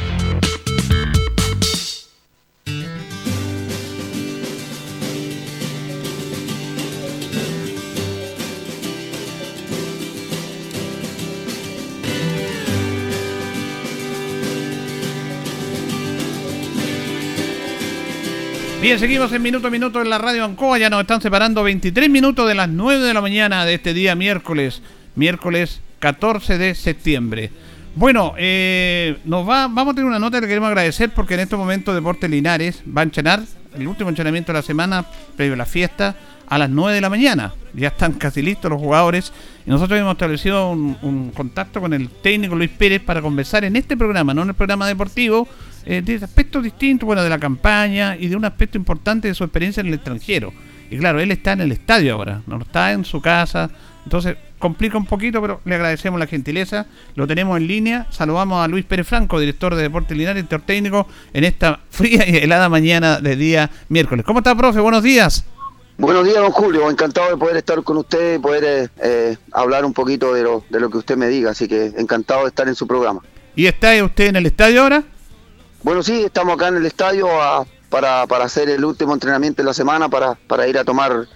Bien, seguimos en minuto a minuto en la radio Ancoa. Ya nos están separando 23 minutos de las 9 de la mañana de este día miércoles, miércoles 14 de septiembre. Bueno, eh, nos va, vamos a tener una nota que queremos agradecer porque en este momento Deporte Linares va a entrenar el último entrenamiento de la semana previo a la fiesta a las 9 de la mañana. Ya están casi listos los jugadores y nosotros hemos establecido un, un contacto con el técnico Luis Pérez para conversar en este programa, no en el programa deportivo, eh, de aspectos distintos, bueno, de la campaña y de un aspecto importante de su experiencia en el extranjero. Y claro, él está en el estadio ahora, no está en su casa. Entonces complica un poquito, pero le agradecemos la gentileza. Lo tenemos en línea. Saludamos a Luis Pérez Franco, director de Deportes Linares, director técnico, en esta fría y helada mañana de día miércoles. ¿Cómo está, profe? Buenos días. Buenos días, don Julio. Encantado de poder estar con usted y poder eh, eh, hablar un poquito de lo, de lo que usted me diga. Así que encantado de estar en su programa. ¿Y está usted en el estadio ahora? Bueno, sí, estamos acá en el estadio a, para, para, hacer el último entrenamiento de la semana, para, para ir a tomar,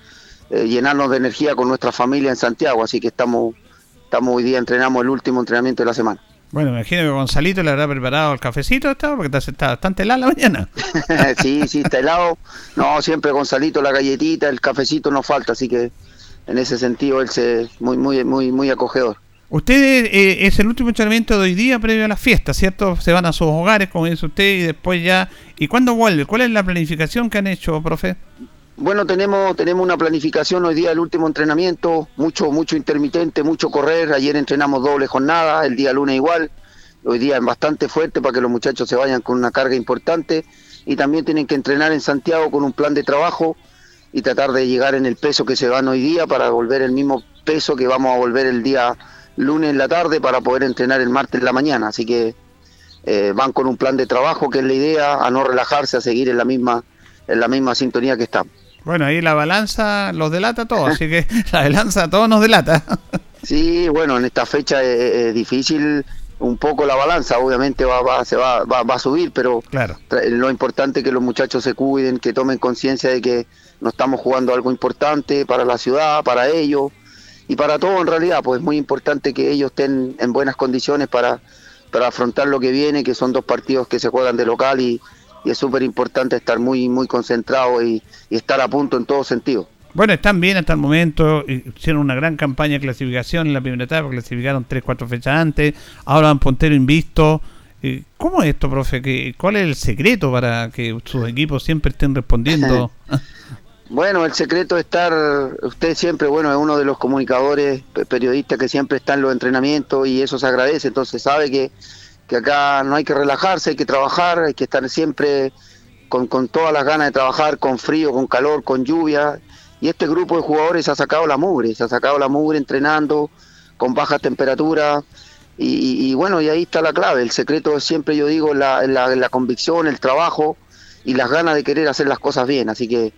eh, llenarnos de energía con nuestra familia en Santiago. Así que estamos, estamos hoy día entrenamos el último entrenamiento de la semana. Bueno, me imagino que Gonzalito le habrá preparado el cafecito, ¿está? porque está, está bastante helado la mañana. sí, sí, está helado. No, siempre Gonzalito, la galletita, el cafecito no falta, así que en ese sentido él se muy, muy, muy, muy acogedor. Usted eh, es el último entrenamiento de hoy día previo a la fiesta, ¿cierto? Se van a sus hogares, como dice usted, y después ya... ¿Y cuándo vuelve? ¿Cuál es la planificación que han hecho, profe? Bueno, tenemos tenemos una planificación hoy día, el último entrenamiento, mucho mucho intermitente, mucho correr. Ayer entrenamos doble jornada, el día lunes igual. Hoy día es bastante fuerte para que los muchachos se vayan con una carga importante. Y también tienen que entrenar en Santiago con un plan de trabajo y tratar de llegar en el peso que se van hoy día para volver el mismo peso que vamos a volver el día lunes en la tarde para poder entrenar el martes en la mañana. Así que eh, van con un plan de trabajo que es la idea, a no relajarse, a seguir en la misma, en la misma sintonía que estamos. Bueno, ahí la balanza los delata todo, así que la balanza todo nos delata. sí, bueno, en esta fecha es, difícil un poco la balanza, obviamente va, va, se va, va, va a subir, pero claro. lo importante es que los muchachos se cuiden, que tomen conciencia de que no estamos jugando algo importante para la ciudad, para ellos y para todos en realidad, pues es muy importante que ellos estén en buenas condiciones para, para afrontar lo que viene, que son dos partidos que se juegan de local y, y es súper importante estar muy muy concentrado y, y, estar a punto en todo sentido. Bueno, están bien hasta el momento. Hicieron una gran campaña de clasificación en la primera etapa, clasificaron 3-4 fechas antes. Ahora van puntero invisto. Eh, ¿Cómo es esto, profe? ¿Cuál es el secreto para que sus equipos siempre estén respondiendo? Bueno, el secreto es estar, usted siempre, bueno, es uno de los comunicadores, periodistas que siempre está en los entrenamientos y eso se agradece, entonces sabe que, que acá no hay que relajarse, hay que trabajar, hay que estar siempre con, con todas las ganas de trabajar, con frío, con calor, con lluvia, y este grupo de jugadores ha sacado la mugre, se ha sacado la mugre entrenando con baja temperatura. Y, bueno, y ahí está la clave, el secreto es siempre, yo digo, la, la, la convicción, el trabajo y las ganas de querer hacer las cosas bien, así que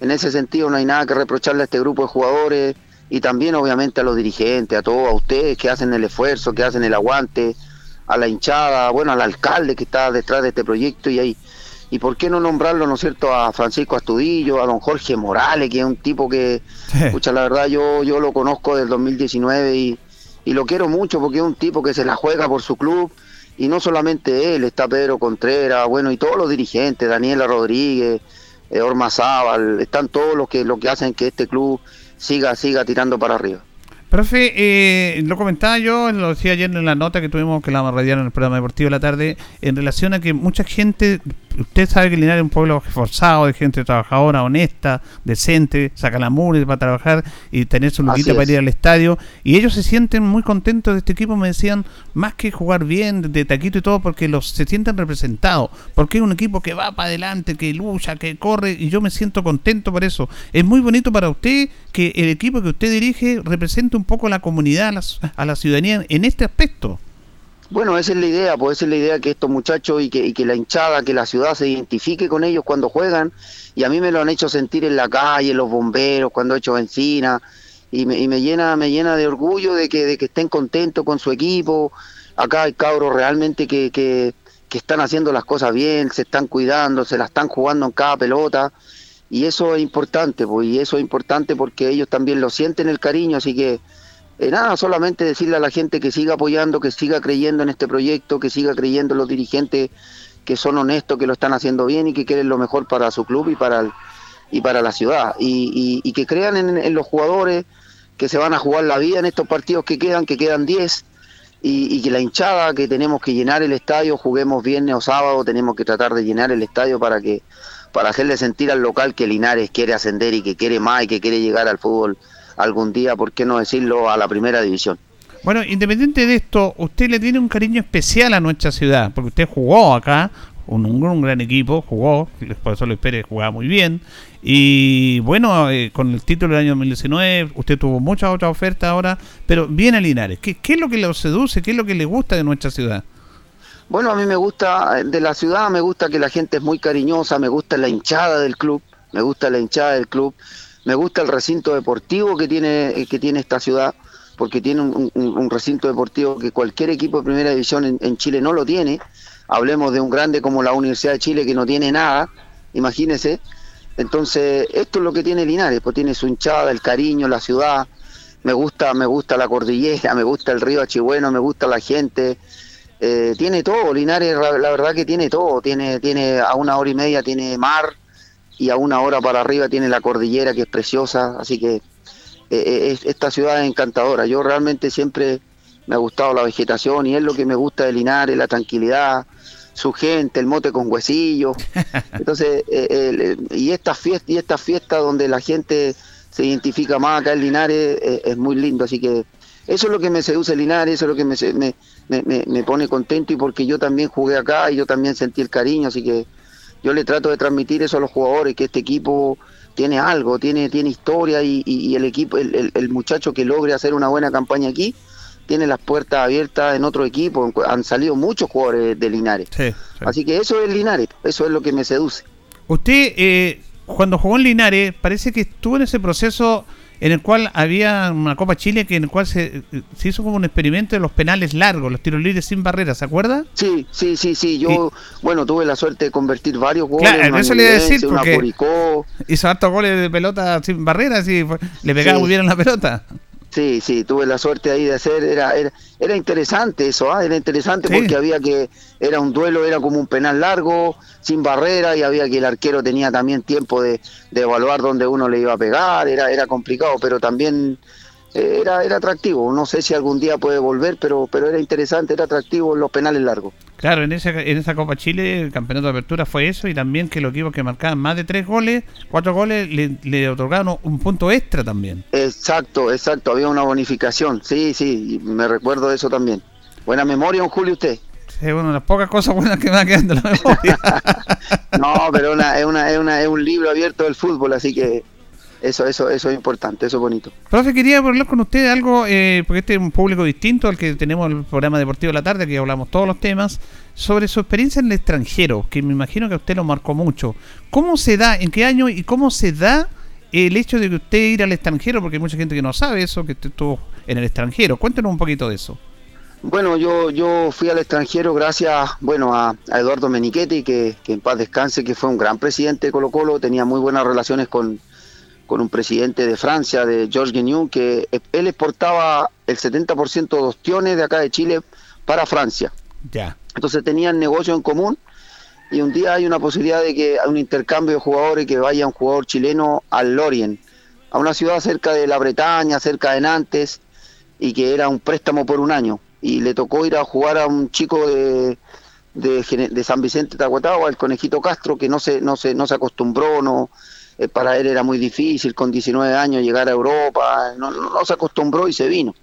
en ese sentido no hay nada que reprocharle a este grupo de jugadores y también obviamente a los dirigentes, a todos, a ustedes que hacen el esfuerzo, que hacen el aguante, a la hinchada, bueno, al alcalde que está detrás de este proyecto y ahí. Y por qué no nombrarlo, ¿no es cierto?, a Francisco Astudillo, a don Jorge Morales, que es un tipo que, escucha, la verdad yo, yo lo conozco del 2019 y, y lo quiero mucho porque es un tipo que se la juega por su club y no solamente él, está Pedro Contreras, bueno, y todos los dirigentes, Daniela Rodríguez, eh, Orma Zábal, están todos los que, lo que hacen que este club siga, siga tirando para arriba. Profe, eh, lo comentaba yo, lo decía ayer en la nota que tuvimos que la radiar en el programa deportivo de la tarde, en relación a que mucha gente usted sabe que Linares es un pueblo esforzado, de gente trabajadora, honesta, decente, saca la mugre para trabajar y tener su luquita para ir al estadio. Y ellos se sienten muy contentos de este equipo, me decían, más que jugar bien, de taquito y todo, porque los se sienten representados. Porque es un equipo que va para adelante, que lucha, que corre, y yo me siento contento por eso. Es muy bonito para usted que el equipo que usted dirige represente un poco a la comunidad, a la, a la ciudadanía en este aspecto. Bueno, esa es la idea, pues esa es la idea que estos muchachos y que, y que la hinchada, que la ciudad se identifique con ellos cuando juegan. Y a mí me lo han hecho sentir en la calle, los bomberos, cuando he hecho benzina. Y me, y me llena me llena de orgullo de que, de que estén contentos con su equipo. Acá hay cabros realmente que, que, que están haciendo las cosas bien, se están cuidando, se la están jugando en cada pelota. Y eso es importante, pues, y eso es importante porque ellos también lo sienten el cariño, así que eh, nada, solamente decirle a la gente que siga apoyando, que siga creyendo en este proyecto, que siga creyendo en los dirigentes que son honestos, que lo están haciendo bien y que quieren lo mejor para su club y para, el, y para la ciudad. Y, y, que crean en, los jugadores que se van a jugar la vida en estos partidos que quedan, que quedan 10. Y, y, que la hinchada, que tenemos que llenar el estadio, juguemos viernes o sábado, tenemos que tratar de llenar el estadio para que para hacerle sentir al local que Linares quiere ascender y que quiere más y que quiere llegar al fútbol algún día, ¿por qué no decirlo?, a la primera división. Bueno, independiente de esto, usted le tiene un cariño especial a nuestra ciudad, porque usted jugó acá, un, un gran equipo, jugó, el Profesor Pérez jugaba muy bien, y bueno, eh, con el título del año 2019, usted tuvo muchas otras ofertas ahora, pero viene a Linares, ¿Qué, ¿qué es lo que le seduce, qué es lo que le gusta de nuestra ciudad? Bueno, a mí me gusta, de la ciudad me gusta que la gente es muy cariñosa, me gusta la hinchada del club, me gusta la hinchada del club, me gusta el recinto deportivo que tiene, eh, que tiene esta ciudad, porque tiene un, recinto deportivo que cualquier equipo de primera división en, Chile no lo tiene. Hablemos de un grande como la Universidad de Chile que no tiene nada, imagínense. Entonces, esto es lo que tiene Linares, pues tiene su hinchada, el cariño, la ciudad. Me gusta, me gusta la cordillera, me gusta el río Achibueno, me gusta la gente. Eh, tiene todo, Linares, la, verdad que tiene todo. Tiene, tiene a una hora y media tiene mar, y a una hora para arriba tiene la cordillera que es preciosa, así que eh, eh, esta ciudad es encantadora. Yo realmente siempre me ha gustado la vegetación y es lo que me gusta de Linares, la tranquilidad, su gente, el mote con huesillos. Entonces, eh, y estas fiestas y esta fiesta donde la gente se identifica más acá en Linares es muy lindo, así que eso es lo que me seduce Linares, eso es lo que me, me, me, me pone contento y porque yo también jugué acá y yo también sentí el cariño, así que yo le trato de transmitir eso a los jugadores, que este equipo tiene algo, tiene, tiene historia y, el equipo, el, el, muchacho que logre hacer una buena campaña aquí, tiene las puertas abiertas en otro equipo. Han salido muchos jugadores de Linares. Así que eso es Linares, eso es lo que me seduce. Usted, eh, cuando jugó en Linares, parece que estuvo en ese proceso en el cual había una Copa Chile que en el cual se, se, hizo como un experimento de los penales largos, los tiros libres sin barreras, ¿se acuerda? Sí, sí, sí, sí. Yo, bueno, tuve la suerte de convertir varios goles. Claro, eso le iba a decir porque hizo hartos goles de pelota sin barreras y le pegaba muy bien en la pelota. Sí, sí, tuve la suerte ahí de hacer, era, era, era interesante eso, ¿ah? era interesante porque había que, era un duelo, era como un penal largo, sin barrera, y había que el arquero tenía también tiempo de, de evaluar dónde uno le iba a pegar, era, era complicado, pero también era, era atractivo. No sé si algún día puede volver, pero, pero era interesante, era atractivo los penales largos. Claro, en esa, en esa Copa Chile, el campeonato de apertura fue eso, y también que los equipos que marcaban más de tres goles, cuatro goles, le, le otorgaron un punto extra también. Exacto, exacto, había una bonificación. Sí, sí, me recuerdo eso también. Buena memoria, un Julio, usted. Es una de las pocas cosas buenas que me va quedando en la memoria. no, pero una, es, una, es, una, es un libro abierto del fútbol, así que eso, eso, eso es importante, eso es bonito. Profe, quería hablar con usted algo, eh, porque este es un público distinto al que tenemos el programa Deportivo de la Tarde, que hablamos todos los temas, sobre su experiencia en el extranjero, que me imagino que a usted lo marcó mucho. ¿Cómo se da, en qué año y cómo se da el hecho de que usted ir al extranjero? Porque hay mucha gente que no sabe eso, que usted estuvo en el extranjero. Cuéntenos un poquito de eso. Bueno, yo, yo fui al extranjero gracias bueno, a, Eduardo Menichetti, que, que en paz descanse, que fue un gran presidente de Colo Colo, tenía muy buenas relaciones con con un presidente de Francia, de Georges Guignon, que él exportaba el 70% de ostiones de acá de Chile para Francia. Ya. Entonces tenían negocio en común y un día hay una posibilidad de que hay un intercambio de jugadores que vaya un jugador chileno al Lorient, a una ciudad cerca de la Bretaña, cerca de Nantes, y que era un préstamo por un año. Y le tocó ir a jugar a un chico de, de, San Vicente de Tahuatahua, el conejito Castro, que no se, no se, no se acostumbró, no, eh, para él era muy difícil con 19 años llegar a Europa, no, se acostumbró y se vino.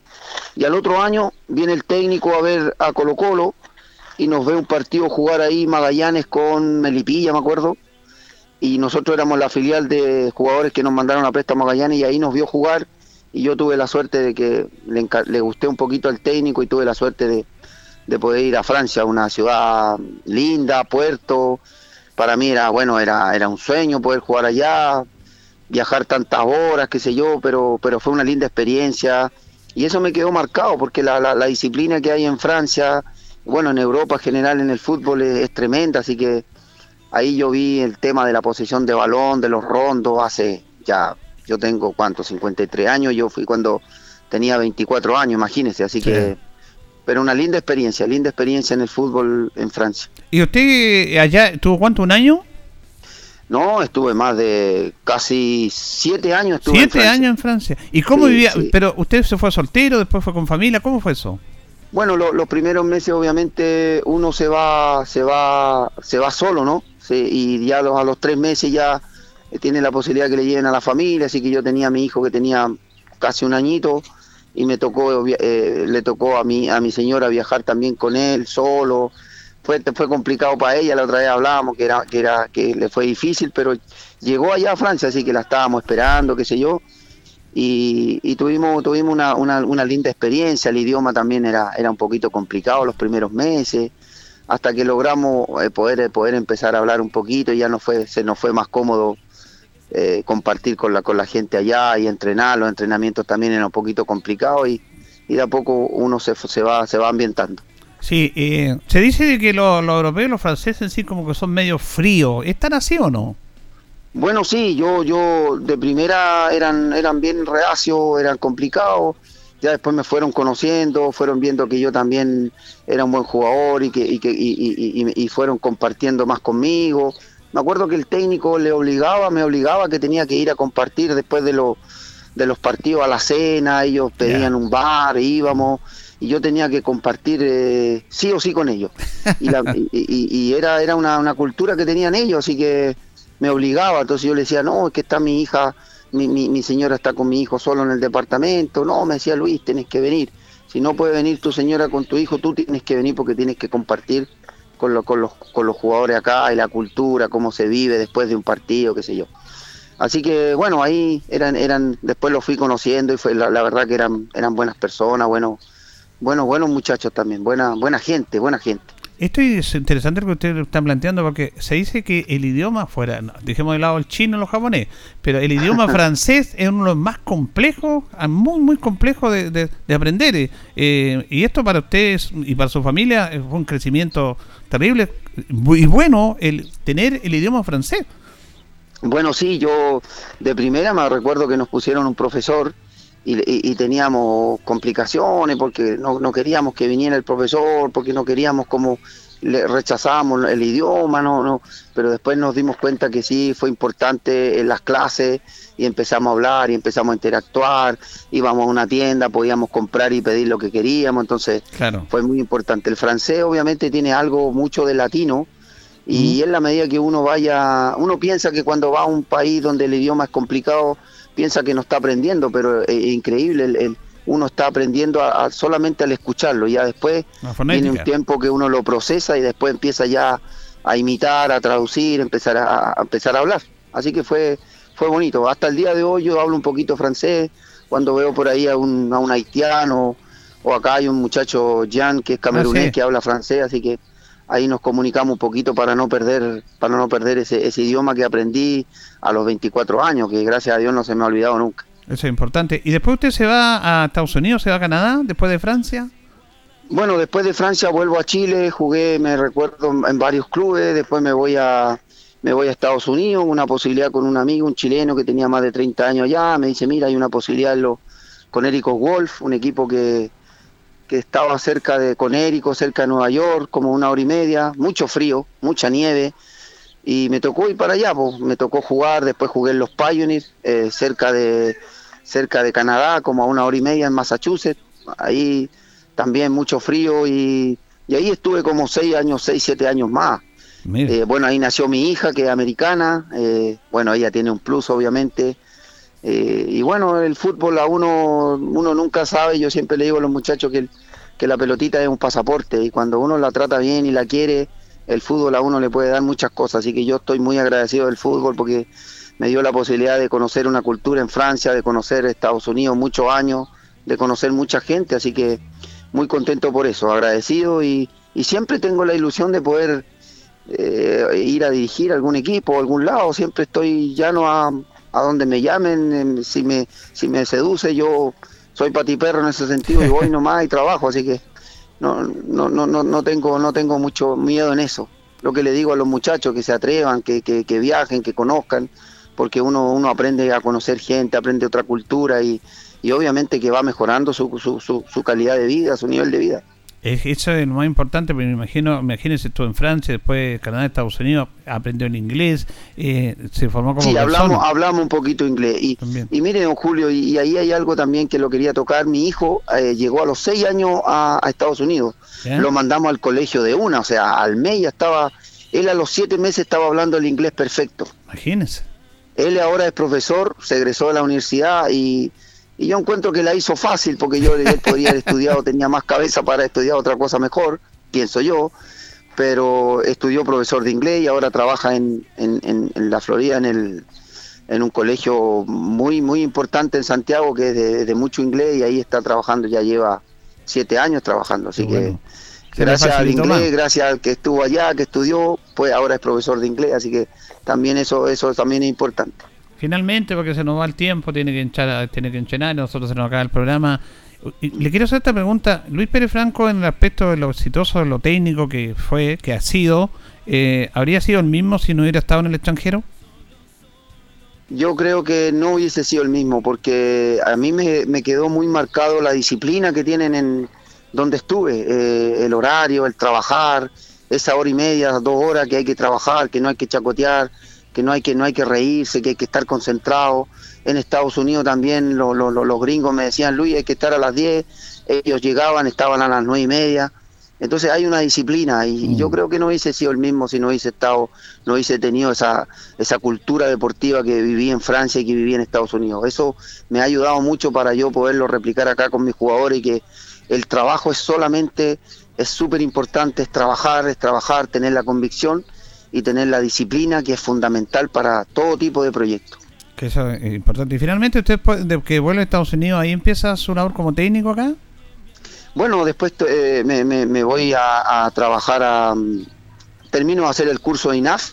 Y al otro año viene el técnico a ver a Colo Colo y nos ve un partido jugar ahí Magallanes con Melipilla, me acuerdo, y nosotros éramos la filial de jugadores que nos mandaron a préstamo Magallanes y ahí nos vio jugar y yo tuve la suerte de que le, le gusté un poquito al técnico y tuve la suerte de, de poder ir a Francia, una ciudad linda, puerto, para mí era, bueno, era, era un sueño poder jugar allá, viajar tantas horas, qué sé yo, pero, pero fue una linda experiencia y eso me quedó marcado porque la, la, disciplina que hay en Francia, bueno, en Europa en general en el fútbol es, tremenda, así que ahí yo vi el tema de la posesión de balón, de los rondos, hace ya, yo tengo cuánto, 53 años, yo fui cuando tenía 24 años, imagínese, así que pero una linda experiencia, linda experiencia en el fútbol en Francia. ¿Y usted eh, allá tuvo cuánto, un año? No, estuve más de casi siete años. Estuve siete años en Francia. ¿Y cómo vivía? Pero usted se fue soltero, después fue con familia, ¿cómo fue eso? Bueno, los primeros meses obviamente uno se va, se va, se va solo, ¿no? y ya a los tres meses ya eh, tiene la posibilidad que le lleven a la familia, así que yo tenía a mi hijo que tenía casi un añito y me tocó eh, le tocó a mi a mi señora viajar también con él solo fue fue complicado para ella la otra vez hablábamos que era que era que le fue difícil pero llegó allá a Francia así que la estábamos esperando qué sé yo y, tuvimos tuvimos una, una, una, linda experiencia el idioma también era era un poquito complicado los primeros meses hasta que logramos eh, poder poder empezar a hablar un poquito y ya no fue se nos fue más cómodo eh, compartir con la, con la gente allá y entrenar, los entrenamientos también eran un poquito complicados y, y de a poco uno se, se, va, se va ambientando. Sí, eh, se dice que los europeos, los franceses en sí como que son medio fríos, ¿están así o no? Bueno, sí, yo, yo de primera eran, eran bien reacios, eran complicados, ya después me fueron conociendo, fueron viendo que yo también era un buen jugador y que, y, que y, y fueron compartiendo más conmigo, me acuerdo que el técnico le obligaba, me obligaba que tenía que ir a compartir después de, los de los partidos a la cena, ellos pedían un bar, íbamos, y yo tenía que compartir eh, sí o sí con ellos. Y, era, era una, una, cultura que tenían ellos, así que me obligaba, entonces yo le decía, no, es que está mi hija, mi, mi, mi señora está con mi hijo solo en el departamento, no, me decía Luis, tienes que venir. Si no puede venir tu señora con tu hijo, tú tienes que venir porque tienes que compartir con, con, los, con los jugadores acá y la cultura, cómo se vive después de un partido, qué sé yo. Así que bueno, ahí eran, eran, después los fui conociendo y fue la, verdad que eran, eran buenas personas, buenos, buenos, buenos muchachos también, buena, buena gente, buena gente. Esto es interesante lo que ustedes están planteando porque se dice que el idioma fuera, dejemos de lado el chino y los japonés, pero el idioma francés es uno de los más complejos, ah, muy, muy complejo de, de, aprender. Eh, y esto para ustedes y para su familia fue un crecimiento terrible y bueno el tener el idioma francés. Bueno, sí, yo de primera me recuerdo que nos pusieron un profesor y, y teníamos complicaciones porque no, no queríamos que viniera el profesor, porque no queríamos como le rechazábamos el idioma, no, no, pero después nos dimos cuenta que sí fue importante en las clases y empezamos a hablar y empezamos a interactuar, íbamos a una tienda, podíamos comprar y pedir lo que queríamos, entonces fue muy importante. El francés obviamente tiene algo mucho de latino y en la medida que uno vaya, uno piensa que cuando va a un país donde el idioma es complicado, piensa que no está aprendiendo, pero es increíble el uno está aprendiendo a, solamente al escucharlo, ya después tiene un tiempo que uno lo procesa y después empieza ya a imitar, a traducir, empezar a, empezar a hablar. Así que fue fue bonito. Hasta el día de hoy yo hablo un poquito francés, cuando veo por ahí a un, a un haitiano o acá hay un muchacho Jan que es camerunés ah, que habla francés, así que ahí nos comunicamos un poquito para no perder para no perder ese, ese idioma que aprendí a los 24 años, que gracias a Dios no se me ha olvidado nunca. Eso es importante. ¿Y después usted se va a Estados Unidos, se va a Canadá, después de Francia? Bueno, después de Francia vuelvo a Chile, jugué, me recuerdo, en varios clubes, después me voy a me voy a Estados Unidos, una posibilidad con un amigo, un chileno que tenía más de 30 años allá, me dice, mira, hay una posibilidad lo, con Érico Wolf, un equipo que, que estaba cerca de Conérico, cerca de Nueva York, como una hora y media, mucho frío, mucha nieve, y me tocó ir para allá, pues, me tocó jugar, después jugué en los Pioneers, eh, cerca de cerca de Canadá, como a una hora y media en Massachusetts. Ahí también mucho frío y, ahí estuve como seis años, seis, siete años más. Eh, bueno, ahí nació mi hija, que es americana. Eh, bueno, ella tiene un plus, obviamente. Eh, y bueno, el fútbol a uno, uno nunca sabe. Yo siempre le digo a los muchachos que, que la pelotita es un pasaporte y cuando uno la trata bien y la quiere, el fútbol a uno le puede dar muchas cosas. Así que yo estoy muy agradecido del fútbol porque me dio la posibilidad de conocer una cultura en Francia, de conocer Estados Unidos muchos años, de conocer mucha gente, así que muy contento por eso, agradecido y, siempre tengo la ilusión de poder eh, ir a dirigir algún equipo algún lado, siempre estoy llano a, a donde me llamen, em, si me, si me seduce yo soy patiperro en ese sentido y voy nomás y trabajo, así que no, no, no, no, no tengo, no tengo mucho miedo en eso. Lo que le digo a los muchachos que se atrevan, que, que, que viajen, que conozcan, porque uno, uno aprende a conocer gente, aprende otra cultura y, y obviamente que va mejorando su, su, su, calidad de vida, su nivel de vida. Eso es lo más importante, pero me imagino, imagínese estuvo en Francia, después Canadá, Estados Unidos, aprendió en inglés, eh, se formó como Sí, hablamos, hablamos un poquito inglés. Y, y mire, don Julio, y, ahí hay algo también que lo quería tocar. Mi hijo eh, llegó a los seis años a, Estados Unidos. Lo mandamos al colegio de una, o sea, al mes ya estaba, él a los siete meses estaba hablando el inglés perfecto. Imagínese. Él ahora es profesor, se egresó de la universidad y, yo encuentro que la hizo fácil porque yo podría haber estudiado, tenía más cabeza para estudiar otra cosa mejor, pienso yo, pero estudió profesor de inglés y ahora trabaja en, en, la Florida en, el, en un colegio muy, muy importante en Santiago que es de, mucho inglés y ahí está trabajando, ya lleva siete años trabajando, así que... Gracias al inglés, gracias al que estuvo allá, que estudió, pues ahora es profesor de inglés, así que también eso, eso también es importante. Finalmente, porque se nos va el tiempo, tiene que hinchar, tiene que enchenar, nosotros se nos acaba el programa. Le quiero hacer esta pregunta. Luis Pérez Franco, en el aspecto de lo exitoso, de lo técnico que fue, que ha sido, eh, ¿habría sido el mismo si no hubiera estado en el extranjero? Yo creo que no hubiese sido el mismo, porque a mí me, me quedó muy marcado la disciplina que tienen en donde estuve, eh, el horario, el trabajar, esa hora y media, dos horas que hay que trabajar, que no hay que chacotear, que no hay que, no hay que reírse, que hay que estar concentrado. En Estados Unidos también los gringos me decían, Luis, hay que estar a las 10, ellos llegaban, estaban a las nueve y media. Entonces hay una disciplina y, yo mm. creo que no hubiese sido el mismo si no hubiese estado, no hubiese tenido esa, esa cultura deportiva que viví en Francia y que viví en Estados Unidos. Eso me ha ayudado mucho para yo poderlo replicar acá con mis jugadores y que el trabajo es solamente es súper importante, es trabajar, es trabajar, tener la convicción y tener la disciplina que es fundamental para todo tipo de proyectos. Que eso es importante. Y finalmente, usted de que vuelve a Estados Unidos, ¿ahí empieza su labor como técnico acá? Bueno, después eh, me, voy a, trabajar a... Mm, termino de hacer el curso de INAF.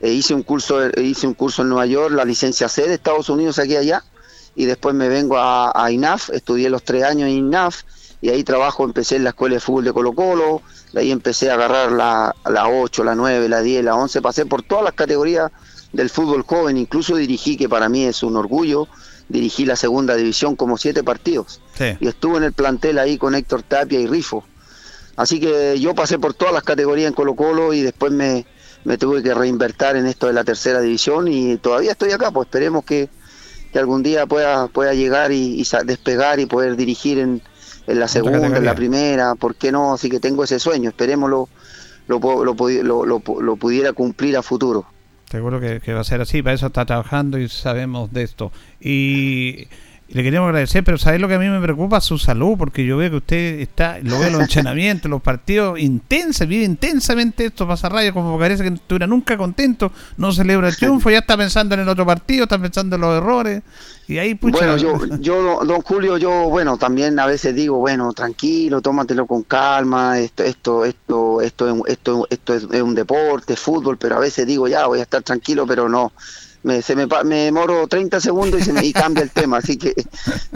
E hice un curso hice un curso en Nueva York, la licencia C de Estados Unidos aquí allá. Y después me vengo a, a INAF, estudié los tres años en INAF y ahí trabajo, empecé en la escuela de fútbol de Colo Colo, de ahí empecé a agarrar la, la 8, la 9, la 10, la 11, pasé por todas las categorías del fútbol joven, incluso dirigí, que para mí es un orgullo, dirigí la segunda división como siete partidos. Y estuve en el plantel ahí con Héctor Tapia y Rifo. Así que yo pasé por todas las categorías en Colo Colo y después me, me tuve que reinvertir en esto de la tercera división y todavía estoy acá, pues esperemos que, que algún día pueda, pueda llegar y, y despegar y poder dirigir en, en la segunda, en la primera, ¿por qué no? Así que tengo ese sueño, esperemos lo, lo, lo, lo pudiera cumplir a futuro. Seguro que, que, va a ser así, para eso está trabajando y sabemos de esto. Y le queremos agradecer, pero ¿sabes lo que a mí me preocupa? Su salud, porque yo veo que usted está, lo veo en los entrenamientos, los partidos intensos, vive intensamente esto, pasa rayos, como parece que no estuviera nunca contento, no celebra el triunfo, ya está pensando en el otro partido, está pensando en los errores, y ahí pucha, Bueno, yo, yo, don Julio, yo, bueno, también a veces digo, bueno, tranquilo, tómatelo con calma, esto, esto, esto, esto, esto, esto, es, es un deporte, fútbol, pero a veces digo, ya, voy a estar tranquilo, pero no me, se me, me demoro 30 segundos y, se me, y cambia el tema, así que,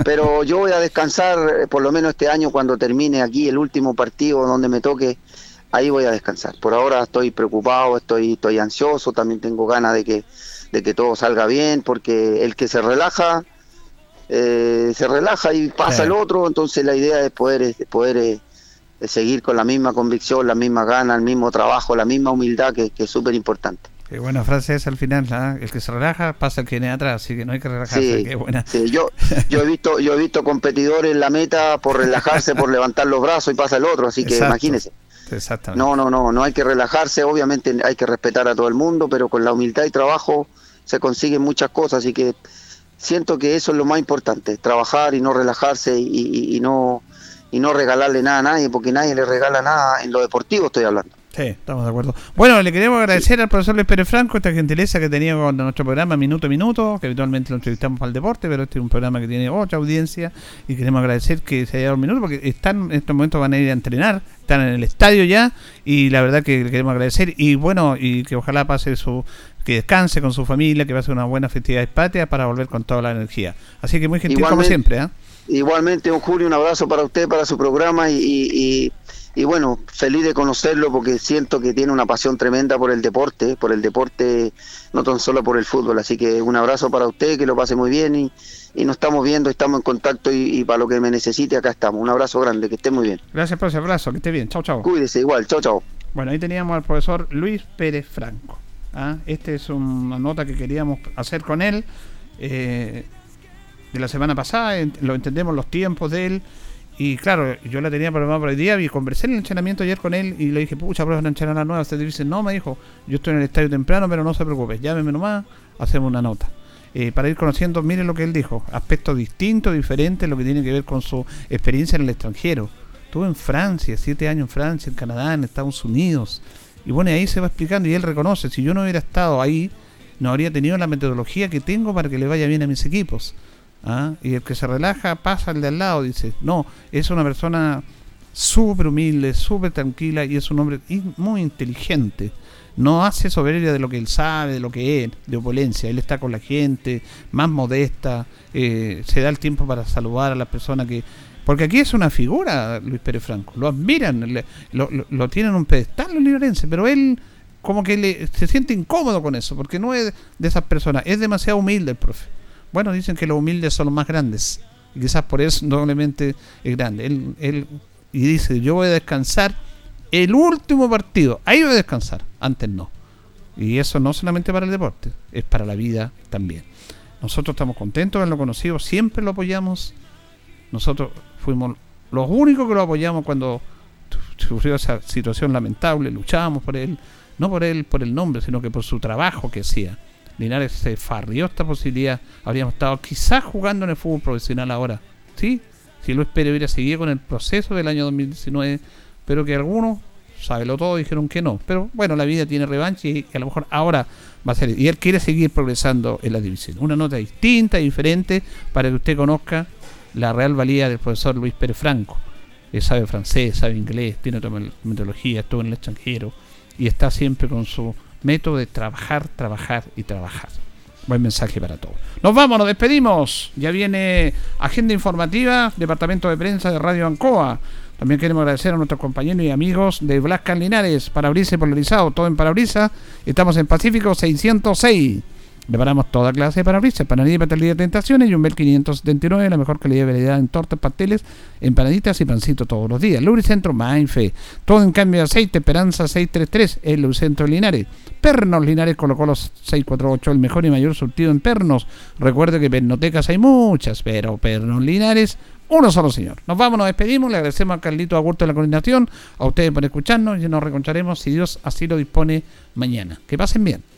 pero yo voy a descansar eh, por lo menos este año cuando termine aquí el último partido donde me toque, ahí voy a descansar. Por ahora estoy preocupado, estoy, estoy ansioso, también tengo ganas de que, de que todo salga bien, porque el que se relaja, eh, se relaja y pasa el otro, entonces la idea es poder, poder eh, seguir con la misma convicción, la misma gana, el mismo trabajo, la misma humildad que, que es súper importante. Qué buena frase es al final, ¿ah? el que se relaja pasa el que viene atrás, así que no hay que relajarse. Qué buena. Sí. Yo, yo he visto, yo he visto competidores en la meta por relajarse, por levantar los brazos y pasa el otro, así que imagínese. Exactamente. No, no, no, no hay que relajarse, obviamente hay que respetar a todo el mundo, pero con la humildad y trabajo se consiguen muchas cosas, así que siento que eso es lo más importante, trabajar y no relajarse y, y no y no regalarle nada a nadie, porque nadie le regala nada en lo deportivo estoy hablando. Sí, estamos de acuerdo. Bueno, le queremos agradecer al profesor Luis Pérez Franco esta gentileza que tenía con nuestro programa Minuto a Minuto, que habitualmente lo entrevistamos para el deporte, pero este es un programa que tiene otra audiencia y queremos agradecer que se haya dado un minuto porque están en estos momentos van a ir a entrenar, están en el estadio ya y la verdad que le queremos agradecer y bueno, y que ojalá pase su que descanse con su familia, que ser una buena festividad patria para volver con toda la energía. Así que muy gentil como siempre. ¿eh? Igualmente, un Julio, un abrazo para usted, para su programa y, y y bueno, feliz de conocerlo porque siento que tiene una pasión tremenda por el deporte, por el deporte, no tan solo por el fútbol. Así que un abrazo para usted, que lo pase muy bien y, y nos estamos viendo, estamos en contacto y, para lo que me necesite acá estamos. Un abrazo grande, que esté muy bien. Gracias por ese abrazo, que esté bien. Chao, chao. Cuídese igual, chao, chao. Bueno, ahí teníamos al profesor Luis Pérez Franco. ¿ah? Esta es una nota que queríamos hacer con él. Eh, de la semana pasada, lo entendemos los tiempos de él. Y claro, yo la tenía programada para el día y conversé en el entrenamiento ayer con él y le dije, pucha, prueba una entrenada nueva. Usted dice, no, me dijo, yo estoy en el estadio temprano, pero no se preocupe, llámeme nomás, hacemos una nota. Eh, para ir conociendo, miren lo que él dijo, aspectos distintos, diferentes, lo que tiene que ver con su experiencia en el extranjero. Estuvo en Francia, siete años en Francia, en Canadá, en Estados Unidos. Y bueno, ahí se va explicando y él reconoce, si yo no hubiera estado ahí, no habría tenido la metodología que tengo para que le vaya bien a mis equipos. ¿Ah? Y el que se relaja pasa al de al lado, dice. No, es una persona súper humilde, súper tranquila y es un hombre muy inteligente. No hace soberbia de lo que él sabe, de lo que es, de opulencia. Él está con la gente, más modesta, eh, se da el tiempo para saludar a las personas que... Porque aquí es una figura, Luis Pérez Franco. Lo admiran, lo, lo, tienen un pedestal los librenses, pero él como que le, se siente incómodo con eso, porque no es de esas personas. Es demasiado humilde el profe. Bueno, dicen que los humildes son los más grandes. Y quizás por eso doblemente es grande. Él, él, y dice, yo voy a descansar el último partido. Ahí voy a descansar. Antes no. Y eso no solamente para el deporte, es para la vida también. Nosotros estamos contentos de haberlo conocido, siempre lo apoyamos. Nosotros fuimos los únicos que lo apoyamos cuando sufrió esa situación lamentable, luchábamos por él, no por él, por el nombre, sino que por su trabajo que hacía. Linares se farrió esta posibilidad. Habríamos estado quizás jugando en el fútbol profesional ahora. ¿Sí? Si Luis Pérez hubiera seguido con el proceso del año 2019, pero que algunos, sábelo todo, dijeron que no. Pero bueno, la vida tiene revancha y, a lo mejor ahora va a ser. Y él quiere seguir progresando en la división. Una nota distinta, diferente, para que usted conozca la real valía del profesor Luis Pérez Franco. Él sabe francés, sabe inglés, tiene otra metodología, estuvo en el extranjero y está siempre con su método de trabajar, trabajar y trabajar. Buen mensaje para todos. Nos vamos, nos despedimos. Ya viene agenda informativa, Departamento de Prensa de Radio Ancoa. También queremos agradecer a nuestros compañeros y amigos de Blascan Linares, Parabrisa y Polarizado, todo en Parabrisa. Estamos en Pacífico 606. Preparamos toda clase de parabrisas, empanadilla y pastelería de tentaciones y un Bel 579, la mejor calidad de variedad en tortas, pasteles, empanaditas y pancitos todos los días. Lubricentro Mainfe, todo en cambio de aceite, Esperanza 633, el Lubricentro Linares. Pernos Linares colocó los 648, el mejor y mayor surtido en pernos. Recuerde que pernotecas hay muchas, pero Pernos Linares uno solo señor. Nos vamos, nos despedimos, le agradecemos a Carlito Agurto de la coordinación, a ustedes por escucharnos y nos reconcharemos si Dios así lo dispone mañana. Que pasen bien.